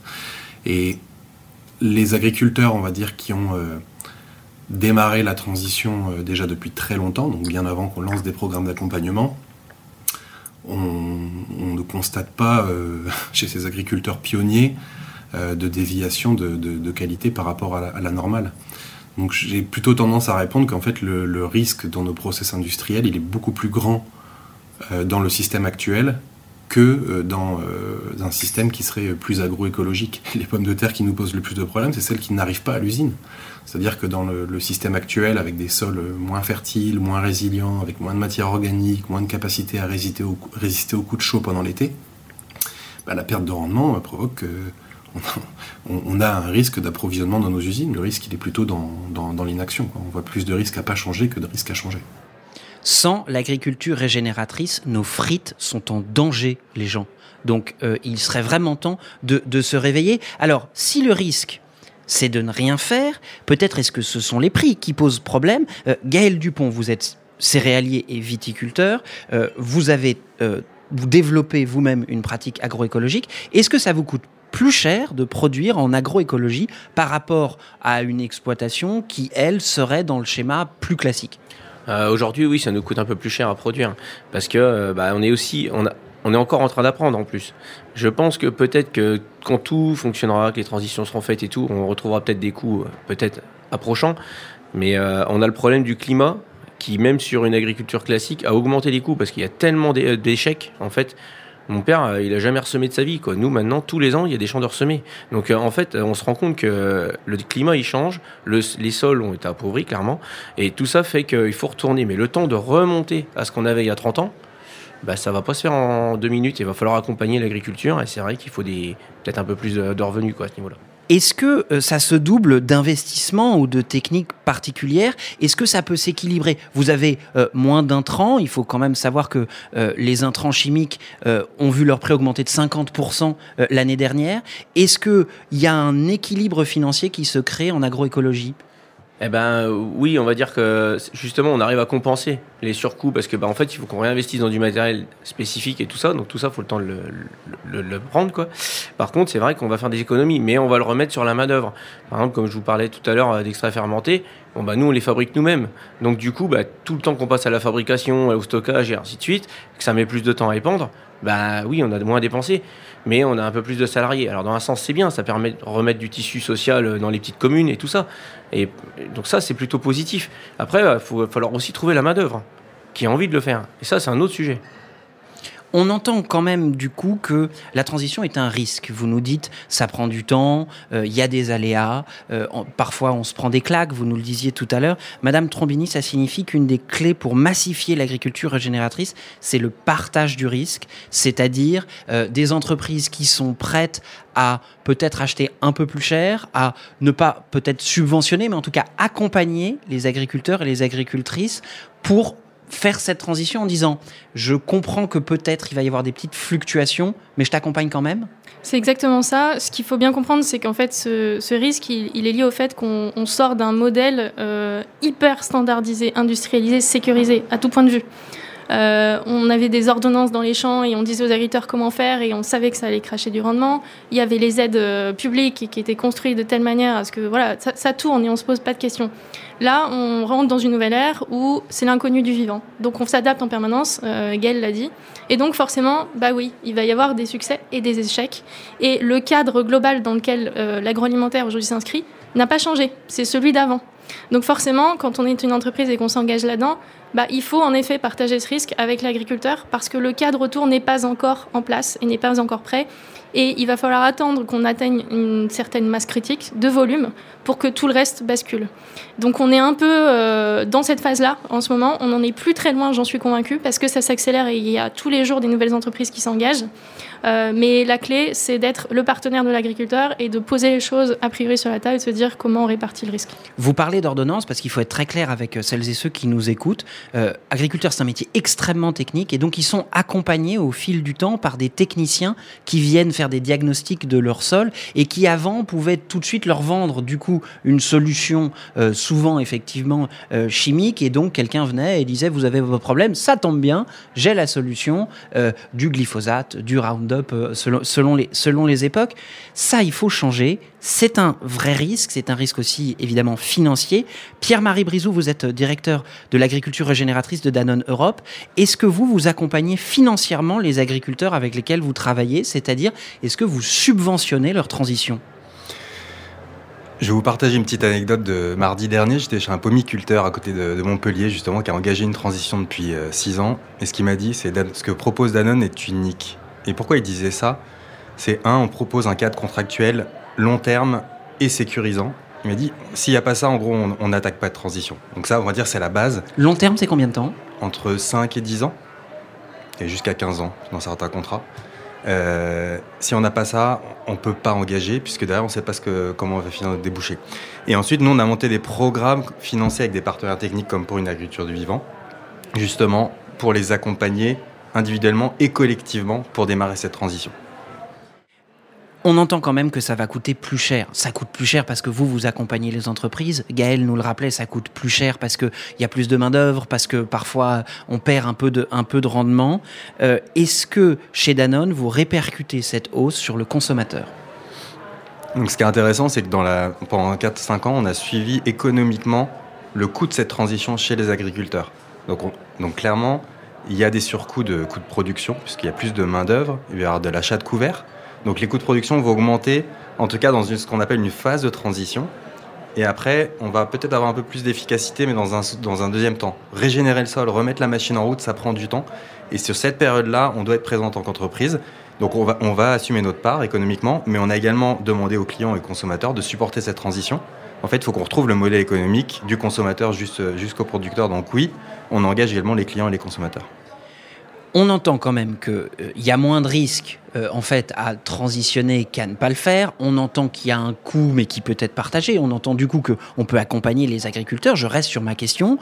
Et les agriculteurs, on va dire, qui ont euh, démarré la transition euh, déjà depuis très longtemps, donc bien avant qu'on lance des programmes d'accompagnement, on, ne constate pas euh, (laughs) chez ces agriculteurs pionniers euh, de déviation de, qualité par rapport à la, normale. Donc j'ai plutôt tendance à répondre qu'en fait le, le risque dans nos process industriels, il est beaucoup plus grand dans le système actuel que euh, dans euh, un système qui serait plus agroécologique. (laughs) Les pommes de terre qui nous posent le plus de problèmes, c'est celles qui n'arrivent pas à l'usine. C'est-à-dire que dans le, système actuel, avec des sols moins fertiles, moins résilients, avec moins de matière organique, moins de capacité à résister au, résister aux coups de chaud pendant l'été, bah, la perte de rendement euh, provoque que on, on a un risque d'approvisionnement dans nos usines. Le risque, il est plutôt dans, l'inaction. On voit plus de risques à pas changer que de risques à changer. Sans l'agriculture régénératrice, nos frites sont en danger, les gens. Donc euh, il serait vraiment temps de, se réveiller. Alors, si le risque, c'est de ne rien faire, peut-être est-ce que ce sont les prix qui posent problème. Euh, Gaël Dupont, vous êtes céréalier et viticulteur. Euh, vous avez euh, vous développez vous-même une pratique agroécologique. Est-ce que ça vous coûte plus cher de produire en agroécologie par rapport à une exploitation qui, elle, serait dans le schéma plus classique? Euh, Aujourd'hui, oui, ça nous coûte un peu plus cher à produire parce que euh, bah, on est aussi, on, a- on est encore en train d'apprendre en plus. Je pense que peut-être que quand tout fonctionnera, que les transitions seront faites et tout, on retrouvera peut-être des coûts euh, peut-être approchants, mais euh, on a le problème du climat qui, même sur une agriculture classique, a augmenté les coûts parce qu'il y a tellement d'é- d'échecs en fait. Mon père, euh, il a jamais ressemé de sa vie. Nous, maintenant, tous les ans, il y a des champs de ressemés. Donc, euh, en fait, euh, on se rend compte que le climat, il change, le- les sols ont été appauvris, clairement, et tout ça fait qu'il faut retourner. Mais le temps de remonter à ce qu'on avait il y a 30 ans, bah, ça va pas se faire en deux minutes. Il va falloir accompagner l'agriculture, et c'est vrai qu'il faut peut-être un peu plus de, de revenus à ce niveau-là. Est-ce que euh, ça se double d'investissements ou de techniques particulières? Est-ce que ça peut s'équilibrer? Vous avez euh, moins d'intrants, il faut quand même savoir que euh, les intrants chimiques euh, ont vu leur prix augmenter de 50% euh, l'année dernière. Est-ce qu'il y a un équilibre financier qui se crée en agroécologie? Eh ben euh, oui, on va dire que justement on arrive à compenser les surcoûts parce que bah, en fait il faut qu'on réinvestisse dans du matériel spécifique et tout ça, donc tout ça faut le temps de le, le- le- prendre quoi. Par contre c'est vrai qu'on va faire des économies, mais on va le remettre sur la main d'œuvre. Par exemple comme je vous parlais tout à l'heure euh, d'extraits fermentés, bon bah nous on les fabrique nous-mêmes, donc du coup bah, tout le temps qu'on passe à la fabrication, au stockage et ainsi de suite, que ça met plus de temps à épandre, bah oui on a moins dépensé mais on a un peu plus de salariés. Alors dans un sens c'est bien, ça permet de remettre du tissu social euh, dans les petites communes et tout ça. Et donc ça c'est plutôt positif. Après il va falloir aussi trouver la main d'œuvre qui a envie de le faire. Et ça c'est un autre sujet. On entend quand même du coup que la transition est un risque. Vous nous dites, ça prend du temps, euh, il y a des aléas, euh, parfois on se prend des claques, vous nous le disiez tout à l'heure. Madame Trombini, ça signifie qu'une des clés pour massifier l'agriculture régénératrice, c'est le partage du risque, c'est-à-dire euh, des entreprises qui sont prêtes à peut-être acheter un peu plus cher, à ne pas peut-être subventionner, mais en tout cas accompagner les agriculteurs et les agricultrices pour faire cette transition en disant je comprends que peut-être il va y avoir des petites fluctuations, mais je t'accompagne quand même? C'est exactement ça. Ce qu'il faut bien comprendre, c'est qu'en fait, ce, risque, il, est lié au fait qu'on on sort d'un modèle euh, hyper standardisé, industrialisé, sécurisé, à tout point de vue. Euh, on avait des ordonnances dans les champs et on disait aux agriculteurs comment faire et on savait que ça allait cracher du rendement. Il y avait les aides euh, publiques qui étaient construites de telle manière à ce que voilà, ça, ça tourne et on se pose pas de questions. Là, on rentre dans une nouvelle ère où c'est l'inconnu du vivant. Donc on s'adapte en permanence, euh, l'a dit. Et donc forcément, bah oui, il va y avoir des succès et des échecs. Et le cadre global dans lequel euh, l'agroalimentaire aujourd'hui s'inscrit n'a pas changé. C'est celui d'avant. Donc forcément, quand on est une entreprise et qu'on s'engage là-dedans, bah, il faut en effet partager ce risque avec l'agriculteur parce que le cadre autour n'est pas encore en place et n'est pas encore prêt. Et il va falloir attendre qu'on atteigne une certaine masse critique de volume pour que tout le reste bascule. Donc on est un peu euh, dans cette phase-là en ce moment. On n'en est plus très loin, j'en suis convaincue, parce que ça s'accélère et il y a tous les jours des nouvelles entreprises qui s'engagent. Euh, mais la clé, c'est d'être le partenaire de l'agriculteur et de poser les choses a priori sur la table et de se dire comment on répartit le risque. Vous parlez d'ordonnance parce qu'il faut être très clair avec euh, celles et ceux qui nous écoutent. Euh, agriculteur, c'est un métier extrêmement technique et donc ils sont accompagnés au fil du temps par des techniciens qui viennent faire des diagnostics de leur sol et qui avant pouvaient tout de suite leur vendre du coup une solution euh, souvent effectivement chimique et donc quelqu'un venait et disait vous avez vos problèmes, ça tombe bien, j'ai la solution du glyphosate, du Roundup euh, selon, les, époques. Ça, il faut changer. C'est un vrai risque, c'est un risque aussi évidemment financier. Pierre-Marie Brizou, vous êtes directeur de l'agriculture régénératrice de Danone Europe. Est-ce que vous, vous accompagnez financièrement les agriculteurs avec lesquels vous travaillez? C'est-à-dire, est-ce que vous subventionnez leur transition? Je vais vous partager une petite anecdote de mardi dernier. J'étais chez un pomiculteur à côté de, Montpellier, justement, qui a engagé une transition depuis 6 ans. Et ce qu'il m'a dit, c'est Dan- ce que propose Danone est unique. Et pourquoi il disait ça? C'est un, on propose un cadre contractuel long terme et sécurisant. Il m'a dit, s'il n'y a pas ça, en gros, on n'attaque pas de transition. Donc ça, on va dire, c'est la base. Long terme, c'est combien de temps? Entre 5 et 10 ans. Et jusqu'à 15 ans dans certains contrats. Euh, si on n'a pas ça, on ne peut pas engager, puisque derrière, on ne sait pas ce que, comment on va finir notre débouché. Et ensuite, nous, on a monté des programmes financés avec des partenaires techniques comme pour une agriculture du vivant, justement pour les accompagner individuellement et collectivement pour démarrer cette transition. On entend quand même que ça va coûter plus cher. Ça coûte plus cher parce que vous, vous accompagnez les entreprises. Gaël nous le rappelait, ça coûte plus cher parce qu'il y a plus de main-d'œuvre, parce que parfois on perd un peu de, un peu de rendement. Euh, Est-ce que chez Danone, vous répercutez cette hausse sur le consommateur? Donc, ce qui est intéressant, c'est que dans la, pendant 4-5 ans, on a suivi économiquement le coût de cette transition chez les agriculteurs. Donc, on- donc clairement, il y a des surcoûts de coûts de production, puisqu'il y a plus de main-d'œuvre, il va y avoir de l'achat de couverts. Donc les coûts de production vont augmenter, en tout cas dans ce qu'on appelle une phase de transition. Et après, on va peut-être avoir un peu plus d'efficacité, mais dans un, dans un deuxième temps. Régénérer le sol, remettre la machine en route, ça prend du temps. Et sur cette période-là, on doit être présent en tant qu'entreprise. Donc on va, on va assumer notre part économiquement, mais on a également demandé aux clients et aux consommateurs de supporter cette transition. En fait, il faut qu'on retrouve le modèle économique du consommateur jusqu'au producteur. Donc oui, on engage également les clients et les consommateurs. On entend quand même qu'il y a moins de risques euh, en fait à transitionner qu'à ne pas le faire. On entend qu'il y a un coût, mais qui peut être partagé. On entend du coup qu'on peut accompagner les agriculteurs. Je reste sur ma question.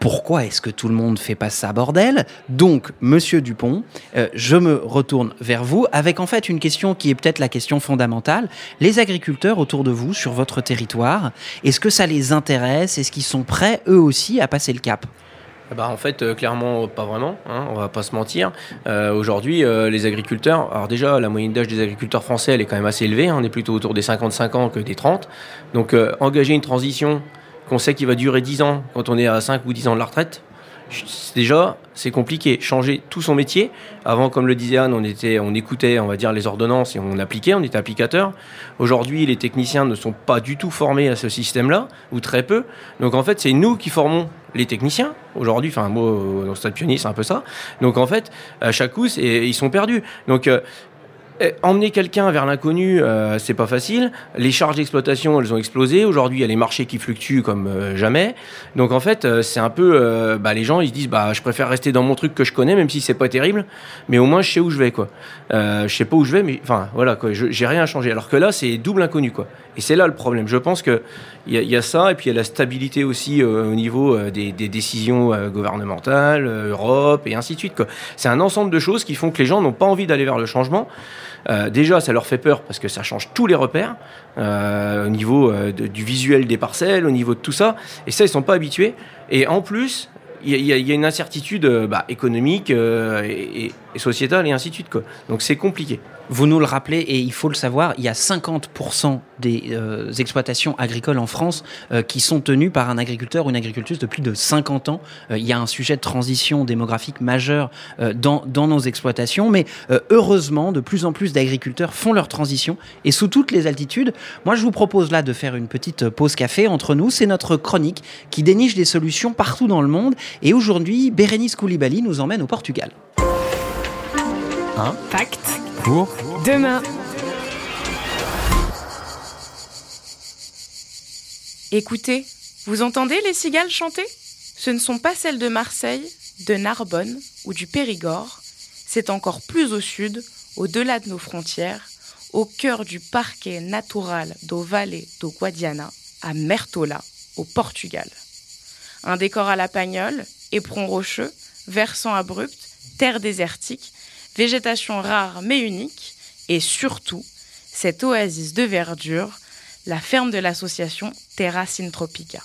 Pourquoi est-ce que tout le monde fait pas ça, bordel? Donc, Monsieur Dupont, euh, je me retourne vers vous avec en fait une question qui est peut-être la question fondamentale. Les agriculteurs autour de vous, sur votre territoire, est-ce que ça les intéresse? Est-ce qu'ils sont prêts eux aussi à passer le cap? Eh ben, en fait, euh, clairement, pas vraiment. Hein, on va pas se mentir. Euh, Aujourd'hui, euh, les agriculteurs, alors déjà, la moyenne d'âge des agriculteurs français, elle est quand même assez élevée. hein, on est plutôt autour des 55 ans que des 30. Donc, engager une transition qu'on sait qu'il va durer 10 ans quand on est à 5 ou 10 ans de la retraite, déjà, c'est compliqué. Changer tout son métier. Avant, comme le disait Anne, on, était, on écoutait, on va dire, les ordonnances et on appliquait, on était applicateur. Aujourd'hui, les techniciens ne sont pas du tout formés à ce système-là, ou très peu. Donc, en fait, c'est nous qui formons les techniciens. Aujourd'hui, enfin, moi, euh, dans le stade pionnier, c'est un peu ça. Donc, en fait, à chaque coup, ils sont perdus. Donc, euh, Eh, Emmener quelqu'un vers l'inconnu, euh, c'est pas facile. Les charges d'exploitation, elles ont explosé. Aujourd'hui, il y a les marchés qui fluctuent comme jamais. Donc en fait, c'est un peu, bah, les gens ils se disent, bah, je préfère rester dans mon truc que je connais, même si c'est pas terrible, mais au moins je sais où je vais, quoi. Je sais pas où je vais, mais enfin voilà, quoi. J'ai rien changé. Alors que là, c'est double inconnu, quoi. Et c'est là le problème. Je pense que il y, a- y a ça, et puis il y a la stabilité aussi euh, au niveau euh, des, décisions euh, gouvernementales, Europe et ainsi de suite. C'est un ensemble de choses qui font que les gens n'ont pas envie d'aller vers le changement. Déjà, ça leur fait peur parce que ça change tous les repères au niveau du visuel des parcelles, au niveau de tout ça. Et ça, ils sont pas habitués. Et en plus, il y, a- une incertitude bah, économique et, sociétale et ainsi de suite. Donc c'est compliqué. Vous nous le rappelez, et il faut le savoir, il y a 50% des euh, exploitations agricoles en France euh, qui sont tenues par un agriculteur ou une agricultrice de plus de 50 ans. Euh, il y a un sujet de transition démographique majeur euh, dans, dans nos exploitations, mais euh, heureusement, de plus en plus d'agriculteurs font leur transition, et sous toutes les altitudes. Moi, je vous propose là de faire une petite pause café entre nous. C'est notre chronique qui déniche des solutions partout dans le monde, et aujourd'hui, Bérénice Koulibaly nous emmène au Portugal. Pacte. Demain. Écoutez, vous entendez les cigales chanter? Ce ne sont pas celles de Marseille, de Narbonne ou du Périgord, c'est encore plus au sud, au-delà de nos frontières, au cœur du Parque Natural do Vale do Guadiana, à Mertola, au Portugal. Un décor à la pagnole, éperon rocheux, versant abrupt, terre désertique, végétation rare mais unique, et surtout, cette oasis de verdure, la ferme de l'association Terra Syntropica.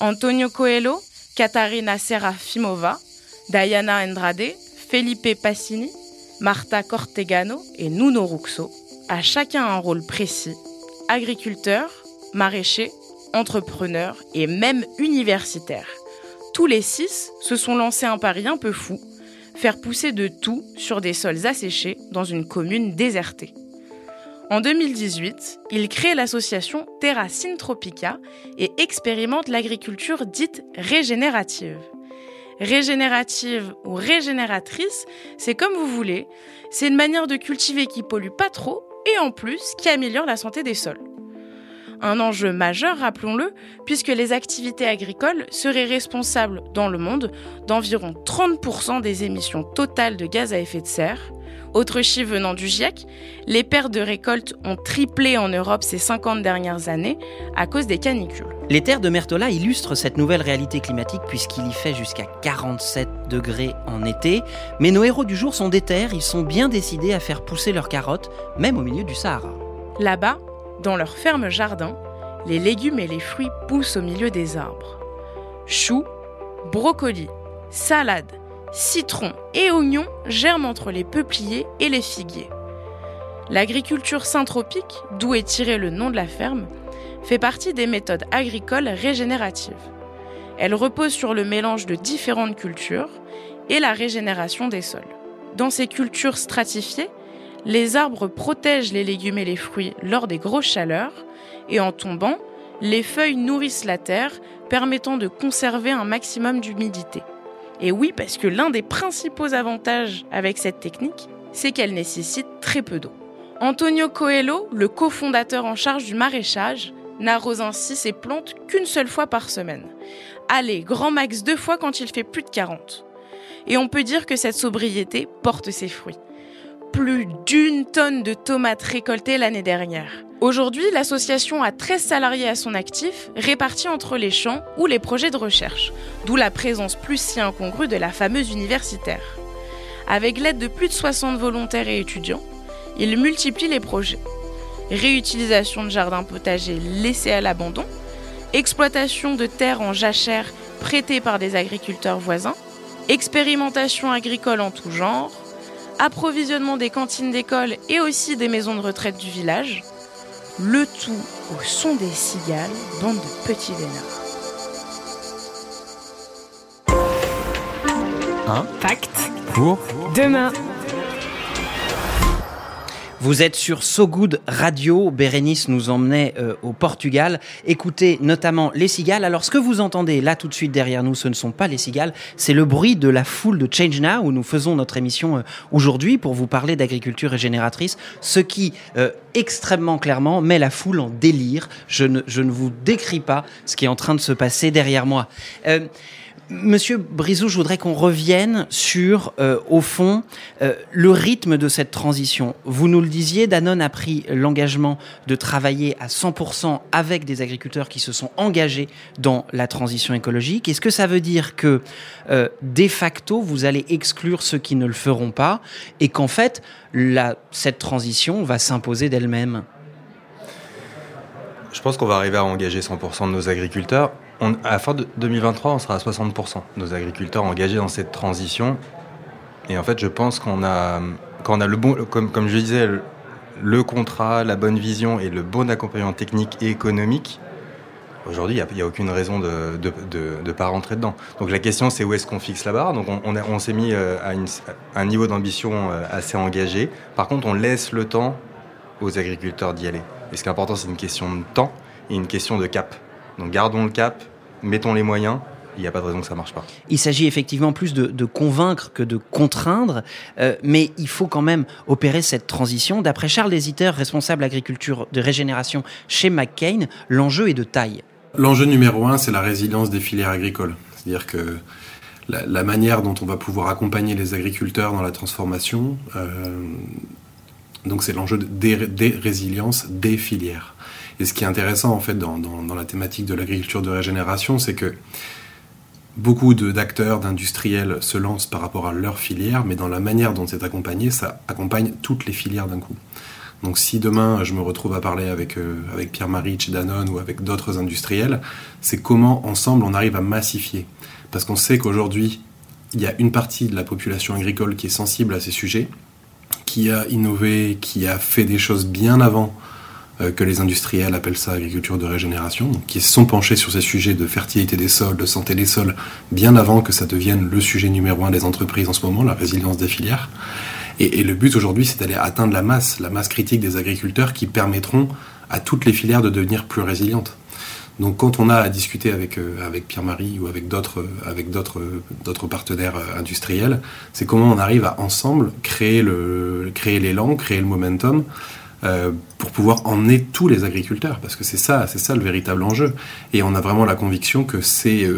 Antonio Coelho, Katarina Serafimova, Diana Andrade, Felipe Passini, Marta Cortegano et Nuno Ruxo, a chacun un rôle précis, agriculteur, maraîcher, entrepreneur et même universitaire. Tous les six se sont lancés un pari un peu fou, faire pousser de tout sur des sols asséchés dans une commune désertée. En 2018, ils créent l'association Terra Syntropica et expérimentent l'agriculture dite régénérative. Régénérative ou régénératrice, c'est comme vous voulez, c'est une manière de cultiver qui pollue pas trop et en plus qui améliore la santé des sols. Un enjeu majeur, rappelons-le, puisque les activités agricoles seraient responsables dans le monde d'environ 30% des émissions totales de gaz à effet de serre. Autre chiffre venant du GIEC, les pertes de récolte ont triplé en Europe ces 50 dernières années à cause des canicules. Les terres de Mertola illustrent cette nouvelle réalité climatique puisqu'il y fait jusqu'à 47 degrés en été. Mais nos héros du jour sont des terres, ils sont bien décidés à faire pousser leurs carottes, même au milieu du Sahara. Là-bas, dans leur ferme jardin, les légumes et les fruits poussent au milieu des arbres. Choux, brocolis, salades, citrons et oignons germent entre les peupliers et les figuiers. L'agriculture syntropique, d'où est tiré le nom de la ferme, fait partie des méthodes agricoles régénératives. Elle repose sur le mélange de différentes cultures et la régénération des sols. Dans ces cultures stratifiées, les arbres protègent les légumes et les fruits lors des grosses chaleurs et en tombant, les feuilles nourrissent la terre, permettant de conserver un maximum d'humidité. Et oui, parce que l'un des principaux avantages avec cette technique, c'est qu'elle nécessite très peu d'eau. Antonio Coelho, le cofondateur en charge du maraîchage, n'arrose ainsi ses plantes qu'une seule fois par semaine. Allez, grand max deux fois quand il fait plus de 40. Et on peut dire que cette sobriété porte ses fruits plus d'une tonne de tomates récoltées l'année dernière. Aujourd'hui, l'association a 13 salariés à son actif, répartis entre les champs ou les projets de recherche, d'où la présence plus si incongrue de la fameuse universitaire. Avec l'aide de plus de 60 volontaires et étudiants, ils multiplient les projets. Réutilisation de jardins potagers laissés à l'abandon, exploitation de terres en jachère prêtées par des agriculteurs voisins, expérimentation agricole en tout genre, approvisionnement des cantines d'école et aussi des maisons de retraite du village, le tout au son des cigales, bande de petits vénards. Pacte. Pour Demain. Vous êtes sur So Good Radio. Bérénice nous emmenait euh, au Portugal. Écoutez notamment les cigales. Alors, ce que vous entendez là tout de suite derrière nous, ce ne sont pas les cigales, c'est le bruit de la foule de Change Now où nous faisons notre émission euh, aujourd'hui pour vous parler d'agriculture régénératrice. Ce qui, euh, extrêmement clairement, met la foule en délire. Je ne, je ne vous décris pas ce qui est en train de se passer derrière moi. Monsieur Brizou, je voudrais qu'on revienne sur, euh, au fond, euh, le rythme de cette transition. Vous nous le disiez, Danone a pris l'engagement de travailler à 100% avec des agriculteurs qui se sont engagés dans la transition écologique. Est-ce que ça veut dire que, euh, de facto, vous allez exclure ceux qui ne le feront pas et qu'en fait, la, cette transition va s'imposer d'elle-même? Je pense qu'on va arriver à engager 100% de nos agriculteurs. À la fin de 2023, on sera à 60% de nos agriculteurs engagés dans cette transition. Et en fait, je pense qu'on a, quand on a le bon, comme, comme je disais, le, contrat, la bonne vision et le bon accompagnement technique et économique, aujourd'hui, il n'y a, aucune raison de ne pas rentrer dedans. Donc la question, c'est où est-ce qu'on fixe la barre? Donc on, on, on s'est mis euh, à un niveau d'ambition euh, assez engagé. Par contre, on laisse le temps aux agriculteurs d'y aller. Et ce qui est important, c'est une question de temps et une question de cap. Donc gardons le cap, mettons les moyens, il n'y a pas de raison que ça ne marche pas. Il s'agit effectivement plus de, de convaincre que de contraindre, euh, mais il faut quand même opérer cette transition. D'après Charles Désiter, responsable agriculture de régénération chez McCain, l'enjeu est de taille. L'enjeu numéro un, c'est la résilience des filières agricoles. C'est-à-dire que la, la manière dont on va pouvoir accompagner les agriculteurs dans la transformation, euh, donc c'est l'enjeu des, des résiliences des filières. Et ce qui est intéressant en fait dans, la thématique de l'agriculture de régénération, c'est que beaucoup d'acteurs, d'industriels se lancent par rapport à leur filière, mais dans la manière dont c'est accompagné, ça accompagne toutes les filières d'un coup. Donc si demain je me retrouve à parler avec, euh, avec Pierre-Marie chez Danone ou avec d'autres industriels, c'est comment ensemble on arrive à massifier. Parce qu'on sait qu'aujourd'hui, il y a une partie de la population agricole qui est sensible à ces sujets, qui a innové, qui a fait des choses bien avant euh, que les industriels appellent ça agriculture de régénération, donc qui se sont penchés sur ces sujets de fertilité des sols, de santé des sols, bien avant que ça devienne le sujet numéro un des entreprises en ce moment, la résilience des filières. Et, et le but aujourd'hui, c'est d'aller atteindre la masse, la masse critique des agriculteurs qui permettront à toutes les filières de devenir plus résilientes. Donc quand on a à discuter avec, euh, Pierre-Marie ou avec d'autres euh, euh, partenaires industriels, c'est comment on arrive à ensemble créer créer l'élan, créer le momentum pour pouvoir emmener tous les agriculteurs. Parce que c'est ça ça le véritable enjeu. Et on a vraiment la conviction que c'est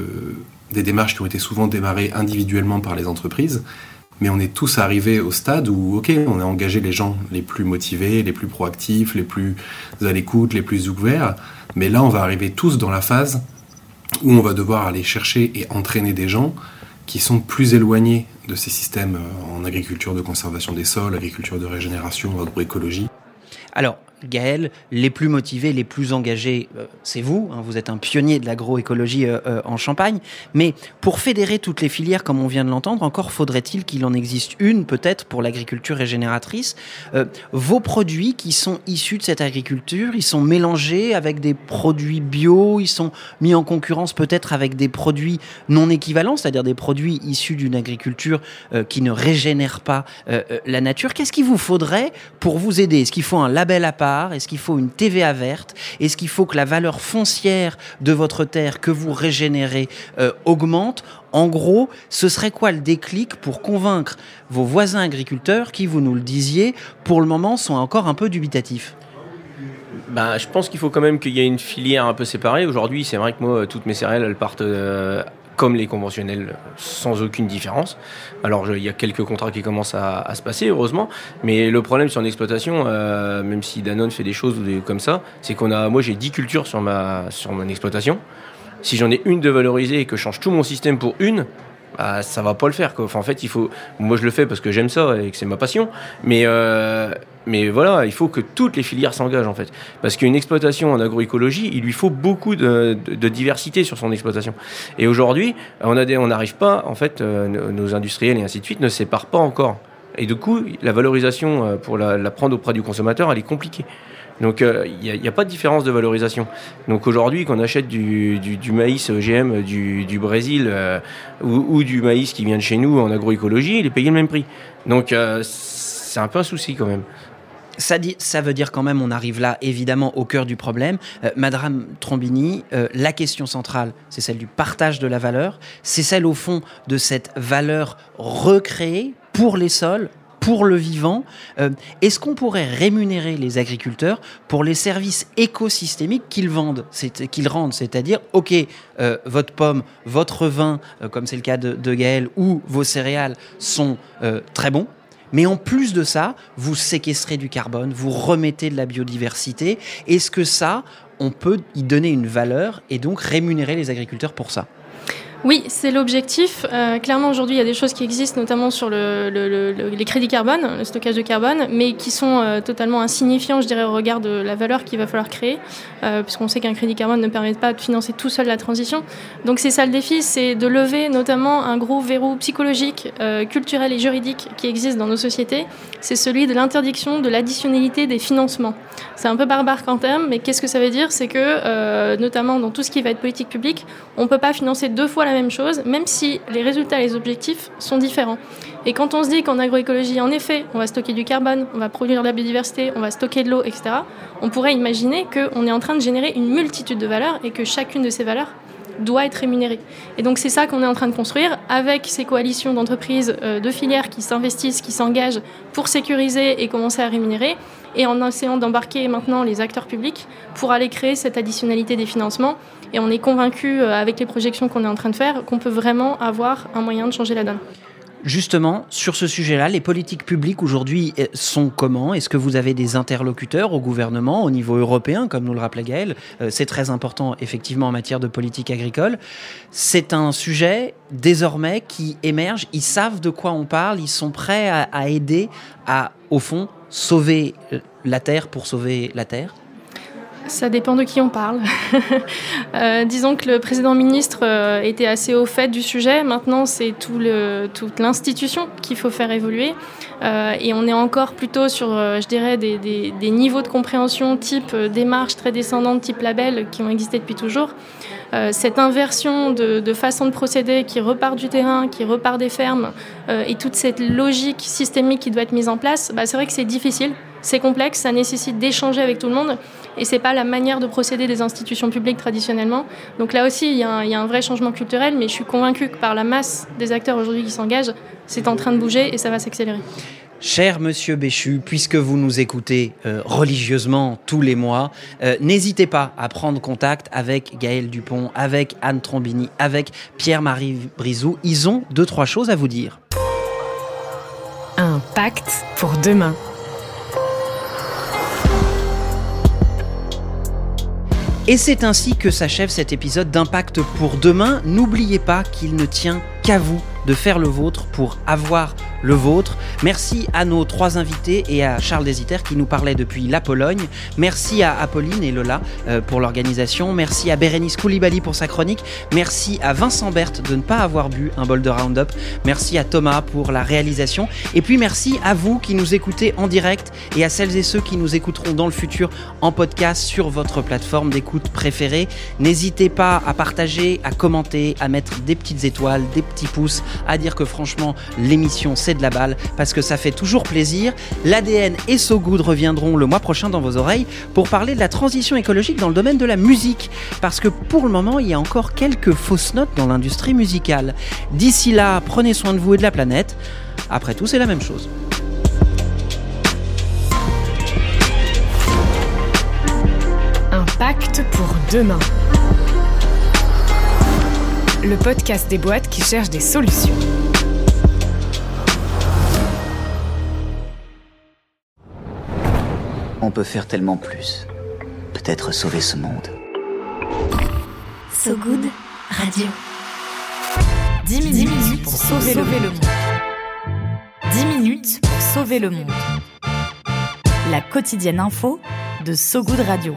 des démarches qui ont été souvent démarrées individuellement par les entreprises mais on est tous arrivés au stade où, ok, on a engagé les gens les plus motivés, les plus proactifs, les plus à l'écoute, les plus ouverts. Mais là, on va arriver tous dans la phase où on va devoir aller chercher et entraîner des gens qui sont plus éloignés de ces systèmes euh, en agriculture de conservation des sols, agriculture de régénération, agroécologie. Alors, Gaël, les plus motivés, les plus engagés, euh, c'est vous. hein, vous êtes un pionnier de l'agroécologie euh, euh, en Champagne. Mais pour fédérer toutes les filières, comme on vient de l'entendre, encore faudrait-il qu'il en existe une, peut-être, pour l'agriculture régénératrice. Vos produits qui sont issus de cette agriculture, ils sont mélangés avec des produits bio, ils sont mis en concurrence peut-être avec des produits non équivalents, c'est-à-dire des produits issus d'une agriculture qui ne régénère pas la nature. Qu'est-ce qu'il vous faudrait pour vous aider? Est-ce qu'il faut un label à part? Est-ce qu'il faut une TVA verte Est-ce qu'il faut que la valeur foncière de votre terre que vous régénérez euh, augmente? En gros, ce serait quoi le déclic pour convaincre vos voisins agriculteurs qui, vous nous le disiez, pour le moment sont encore un peu dubitatifs? Bah, je pense qu'il faut quand même qu'il y ait une filière un peu séparée. Aujourd'hui, c'est vrai que moi, toutes mes céréales, elles partent euh, comme les conventionnels, sans aucune différence. Alors, il y a quelques contrats qui commencent à, se passer, heureusement. Mais le problème sur une exploitation, euh, même si Danone fait des choses comme ça, c'est qu'on a, moi, j'ai 10 cultures sur sur mon exploitation. Si j'en ai une de valorisée et que je change tout mon système pour une, bah, ça va pas le faire. Quoi. En fait, il faut. Moi, je le fais parce que j'aime ça et que c'est ma passion. Mais, euh, mais voilà, il faut que toutes les filières s'engagent en fait. Parce qu'une exploitation en agroécologie, il lui faut beaucoup de, diversité sur son exploitation. Et aujourd'hui, on n'arrive pas, en fait, euh, nos, nos industriels et ainsi de suite ne séparent pas encore. Et du coup, la valorisation euh, pour la, la prendre auprès du consommateur, elle est compliquée. Donc euh, il n'y a, pas de différence de valorisation. Donc aujourd'hui, qu'on achète du, maïs OGM du, Brésil euh, ou, du maïs qui vient de chez nous en agroécologie, il est payé le même prix. Donc euh, c'est un peu un souci quand même. Ça, veut dire quand même, on arrive là évidemment au cœur du problème. Euh, Madame Trombini, euh, la question centrale, c'est celle du partage de la valeur. C'est celle au fond de cette valeur recréée pour les sols, pour le vivant. Euh, Est-ce qu'on pourrait rémunérer les agriculteurs pour les services écosystémiques qu'ils vendent, qu'ils rendent? C'est-à-dire, ok, euh, votre pomme, votre vin, euh, comme c'est le cas de, de Gaël, ou vos céréales sont très bons. Mais en plus de ça, vous séquestrez du carbone, vous remettez de la biodiversité. Est-ce que ça, on peut y donner une valeur et donc rémunérer les agriculteurs pour ça? Oui, c'est l'objectif. Euh, clairement, aujourd'hui, il y a des choses qui existent, notamment sur le, le- le- le- les crédits carbone, le stockage de carbone, mais qui sont euh, totalement insignifiants, je dirais, au regard de la valeur qu'il va falloir créer, euh, puisqu'on sait qu'un crédit carbone ne permet pas de financer tout seul la transition. Donc c'est ça le défi, c'est de lever notamment un gros verrou psychologique, culturel et juridique qui existe dans nos sociétés. C'est celui de l'interdiction de l'additionnalité des financements. C'est un peu barbare qu'en termes, mais qu'est-ce que ça veut dire? C'est que, notamment dans tout ce qui va être politique publique, on ne peut pas financer deux fois la même chose, même si les résultats et les objectifs sont différents. Et quand on se dit qu'en agroécologie, en effet, on va stocker du carbone, on va produire de la biodiversité, on va stocker de l'eau, etc., on pourrait imaginer qu'on est en train de générer une multitude de valeurs et que chacune de ces valeurs doit être rémunérée. Et donc c'est ça qu'on est en train de construire avec ces coalitions d'entreprises, euh, de filières qui s'investissent, qui s'engagent pour sécuriser et commencer à rémunérer, et en essayant d'embarquer maintenant les acteurs publics pour aller créer cette additionnalité des financements. Et on est convaincu, euh, avec les projections qu'on est en train de faire, qu'on peut vraiment avoir un moyen de changer la donne. Justement, sur ce sujet-là, les politiques publiques aujourd'hui euh, sont comment? Est-ce que vous avez des interlocuteurs au gouvernement, au niveau européen, comme nous le rappelait Gaël? Euh, C'est très important, effectivement, en matière de politique agricole. C'est un sujet, désormais, qui émerge. Ils savent de quoi on parle, ils sont prêts à, à aider à, au fond, sauver euh, la Terre pour sauver la Terre Ça dépend de qui on parle. (laughs) Euh, disons que le président ministre euh, était assez au fait du sujet. Maintenant, c'est toute l'institution qu'il faut faire évoluer. Euh, et on est encore plutôt sur, je dirais, des, niveaux de compréhension type démarche très descendante, type label, qui ont existé depuis toujours. Cette inversion de, façon de procéder qui repart du terrain, qui repart des fermes, et toute cette logique systémique qui doit être mise en place, bah, c'est vrai que c'est difficile, c'est complexe, ça nécessite d'échanger avec tout le monde, et c'est pas la manière de procéder des institutions publiques traditionnellement. Donc là aussi, il y, a un- il y a un vrai changement culturel, mais je suis convaincue que par la masse des acteurs aujourd'hui qui s'engagent, c'est en train de bouger et ça va s'accélérer. Cher Monsieur Béchu, puisque vous nous écoutez euh, religieusement tous les mois, euh, n'hésitez pas à prendre contact avec Gaël Dupont, avec Anne Trombini, avec Pierre-Marie Brizou. Ils ont deux, trois choses à vous dire. Un pacte pour demain. Et c'est ainsi que s'achève cet épisode d'Impact pour demain. N'oubliez pas qu'il ne tient qu'à vous de faire le vôtre pour avoir le vôtre. Merci à nos trois invités et à Charles Désiter qui nous parlait depuis la Pologne. Merci à Apolline et Lola euh, pour l'organisation. Merci à Bérénice Koulibaly pour sa chronique. Merci à Vincent Berthe de ne pas avoir bu un bol de Roundup. Merci à Thomas pour la réalisation. Et puis merci à vous qui nous écoutez en direct et à celles et ceux qui nous écouteront dans le futur en podcast sur votre plateforme d'écoute préférée. N'hésitez pas à partager, à commenter, à mettre des petites étoiles, des petits pouces, à dire que franchement l'émission c'est de la balle parce que ça fait toujours plaisir. L'ADN et So Good reviendront le mois prochain dans vos oreilles pour parler de la transition écologique dans le domaine de la musique parce que pour le moment il y a encore quelques fausses notes dans l'industrie musicale. D'ici là, prenez soin de vous et de la planète. Après tout, c'est la même chose. Pacte pour demain. Le podcast des boîtes qui cherchent des solutions. On peut faire tellement plus. Peut-être sauver ce monde. So Good Radio. 10 minutes, pour sauver, le, monde. 10 minutes pour sauver le monde. La quotidienne info de So Good Radio.